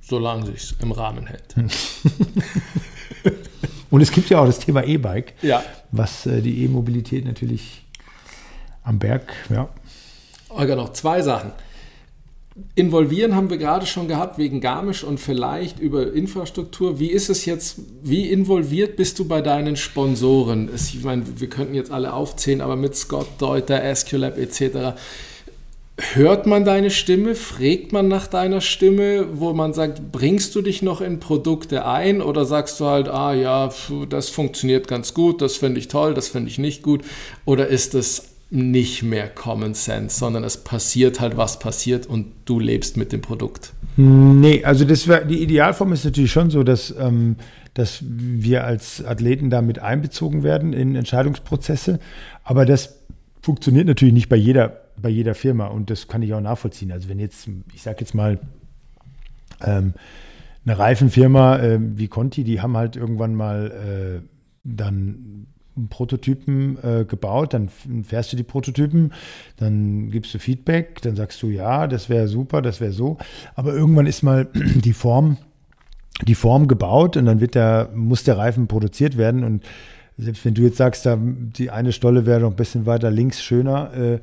Solange sich im Rahmen hält. Und es gibt ja auch das Thema E-Bike, Ja. was äh, die E-Mobilität natürlich am Berg, ja. Olga, noch zwei Sachen. Involvieren haben wir gerade schon gehabt wegen Garmisch und vielleicht über Infrastruktur. Wie ist es jetzt, wie involviert bist du bei deinen Sponsoren? Ich meine, wir könnten jetzt alle aufzählen, aber mit Scott Deuter, Esculap etc. Hört man deine Stimme? Fragt man nach deiner Stimme, wo man sagt, bringst du dich noch in Produkte ein oder sagst du halt, ah ja, das funktioniert ganz gut, das finde ich toll, das finde ich nicht gut? Oder ist es nicht mehr Common Sense, sondern es passiert halt, was passiert und du lebst mit dem Produkt? Nee, also das wär, die Idealform ist natürlich schon so, dass, ähm, dass wir als Athleten damit einbezogen werden in Entscheidungsprozesse. Aber das funktioniert natürlich nicht bei jeder, bei jeder Firma und das kann ich auch nachvollziehen. Also wenn jetzt, ich sage jetzt mal, ähm, eine Reifenfirma äh, wie Conti, die haben halt irgendwann mal äh, dann Prototypen äh, gebaut, dann fährst du die Prototypen, dann gibst du Feedback, dann sagst du, ja, das wäre super, das wäre so. Aber irgendwann ist mal die Form, die Form gebaut und dann wird der, muss der Reifen produziert werden. Und selbst wenn du jetzt sagst, da, die eine Stolle wäre noch ein bisschen weiter links schöner, äh,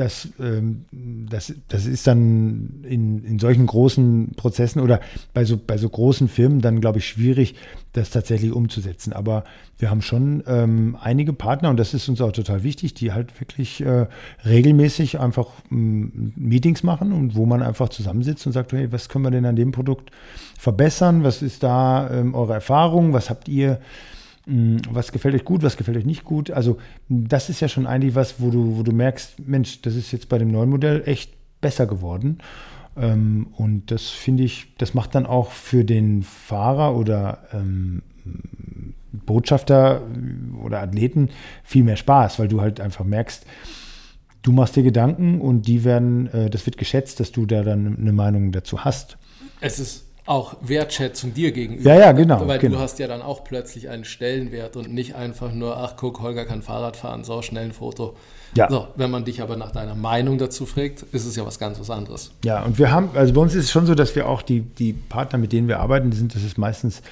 das, ähm, das, das ist dann in, in solchen großen Prozessen oder bei so, bei so großen Firmen dann, glaube ich, schwierig, das tatsächlich umzusetzen. Aber wir haben schon ähm, einige Partner, und das ist uns auch total wichtig, die halt wirklich äh, regelmäßig einfach ähm, Meetings machen und wo man einfach zusammensitzt und sagt, hey, was können wir denn an dem Produkt verbessern? Was ist da ähm, eure Erfahrung? Was habt ihr? Was gefällt euch gut, was gefällt euch nicht gut. Also das ist ja schon eigentlich was, wo du, wo du merkst, Mensch, das ist jetzt bei dem neuen Modell echt besser geworden. Ähm, und das finde ich, das macht dann auch für den Fahrer oder ähm, Botschafter oder Athleten viel mehr Spaß, weil du halt einfach merkst, du machst dir Gedanken und die werden, äh, das wird geschätzt, dass du da dann eine Meinung dazu hast. Es ist auch Wertschätzung dir gegenüber. Ja, ja, genau. Weil genau. du hast ja dann auch plötzlich einen Stellenwert und nicht einfach nur, ach guck, Holger kann Fahrrad fahren, so schnell ein Foto. Ja. So, wenn man dich aber nach deiner Meinung dazu fragt, ist es ja was ganz was anderes. Ja, und wir haben, also bei uns ist es schon so, dass wir auch die, die Partner, mit denen wir arbeiten, sind, das ist meistens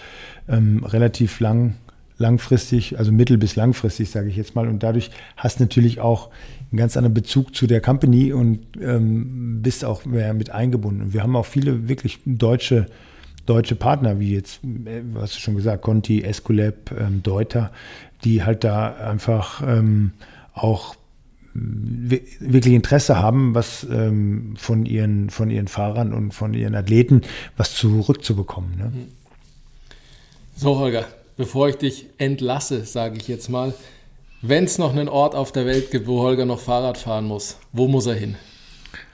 ähm, relativ lang, langfristig, also mittel- bis langfristig, sage ich jetzt mal. Und dadurch hast du natürlich auch einen ganz anderen Bezug zu der Company und ähm, bist auch mehr mit eingebunden. Und wir haben auch viele wirklich deutsche, deutsche Partner, wie jetzt, äh, was du schon gesagt, Conti, Escolab, ähm, Deuter, die halt da einfach ähm, auch wirklich Interesse haben, was ähm, von, ihren, von ihren Fahrern und von ihren Athleten was zurückzubekommen. Ne? So, Holger, bevor ich dich entlasse, sage ich jetzt mal, wenn es noch einen Ort auf der Welt gibt, wo Holger noch Fahrrad fahren muss, wo muss er hin?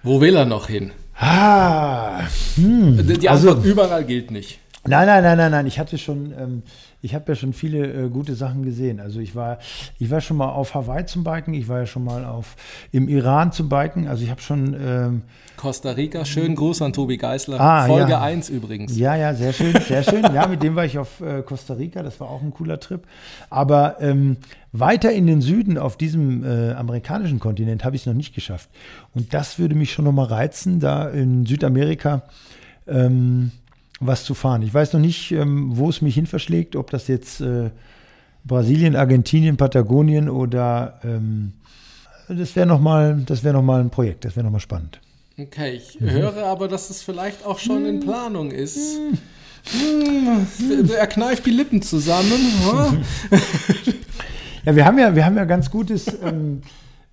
Wo will er noch hin? Ah, hm. Die Antwort also, überall gilt nicht. Nein, nein, nein, nein, nein. Ich hatte schon, ähm, ich habe ja schon viele äh, gute Sachen gesehen. Also ich war, ich war schon mal auf Hawaii zum Biken, ich war ja schon mal auf im Iran zum Biken. Also ich habe schon ähm, Costa Rica, schönen Gruß an Tobi Geisler. Ah, Folge ja. 1 übrigens. Ja, ja, sehr schön, sehr schön. ja, mit dem war ich auf äh, Costa Rica, das war auch ein cooler Trip. Aber ähm, weiter in den Süden, auf diesem äh, amerikanischen Kontinent, habe ich es noch nicht geschafft. Und das würde mich schon nochmal reizen, da in Südamerika. Ähm, was zu fahren. Ich weiß noch nicht, ähm, wo es mich hin verschlägt, ob das jetzt äh, Brasilien, Argentinien, Patagonien oder ähm, das wäre nochmal wär noch ein Projekt, das wäre nochmal spannend. Okay, ich mhm. höre aber, dass es vielleicht auch schon in Planung ist. Mhm. Er kneift die Lippen zusammen. ja, wir haben ja, wir haben ja ganz gutes. Ähm,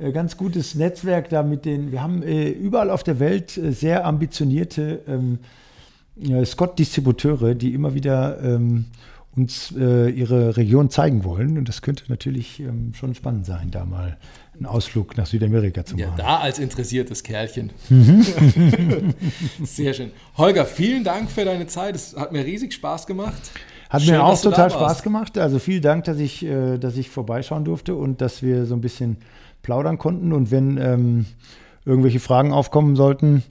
äh, ganz gutes Netzwerk da mit den, wir haben äh, überall auf der Welt äh, sehr ambitionierte ähm, Scott-Distributeure, die immer wieder ähm, uns äh, ihre Region zeigen wollen. Und das könnte natürlich ähm, schon spannend sein, da mal einen Ausflug nach Südamerika zu machen. Ja, da als interessiertes Kerlchen. Mhm. Sehr schön. Holger, vielen Dank für deine Zeit. Es hat mir riesig Spaß gemacht. Hat schön, mir auch total Spaß gemacht. Also vielen Dank, dass ich, äh, dass ich vorbeischauen durfte und dass wir so ein bisschen plaudern konnten. Und wenn ähm, irgendwelche Fragen aufkommen sollten,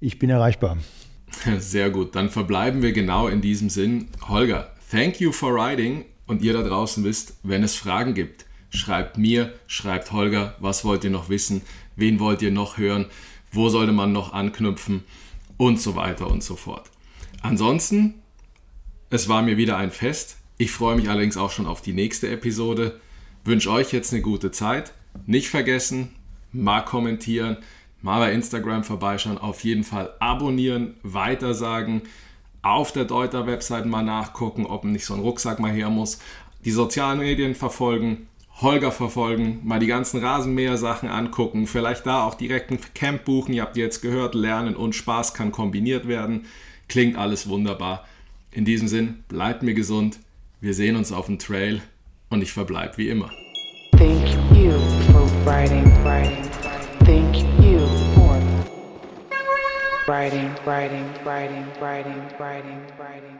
ich bin erreichbar. Sehr gut, dann verbleiben wir genau in diesem Sinn. Holger, thank you for writing und ihr da draußen wisst, wenn es Fragen gibt, schreibt mir, schreibt Holger, was wollt ihr noch wissen, wen wollt ihr noch hören, wo sollte man noch anknüpfen und so weiter und so fort. Ansonsten, es war mir wieder ein Fest. Ich freue mich allerdings auch schon auf die nächste Episode. Wünsche euch jetzt eine gute Zeit. Nicht vergessen, mal kommentieren, mal bei Instagram vorbeischauen, auf jeden Fall abonnieren, weitersagen, auf der Deuter Website mal nachgucken, ob nicht so ein Rucksack mal her muss, die sozialen Medien verfolgen, Holger verfolgen, mal die ganzen Rasenmäher-Sachen angucken, vielleicht da auch direkt ein Camp buchen. Ihr habt jetzt gehört, Lernen und Spaß kann kombiniert werden. Klingt alles wunderbar. In diesem Sinn, bleibt mir gesund. Wir sehen uns auf dem Trail und ich verbleibe wie immer. Thank you for writing, writing. Writing, writing, writing, writing, writing, writing.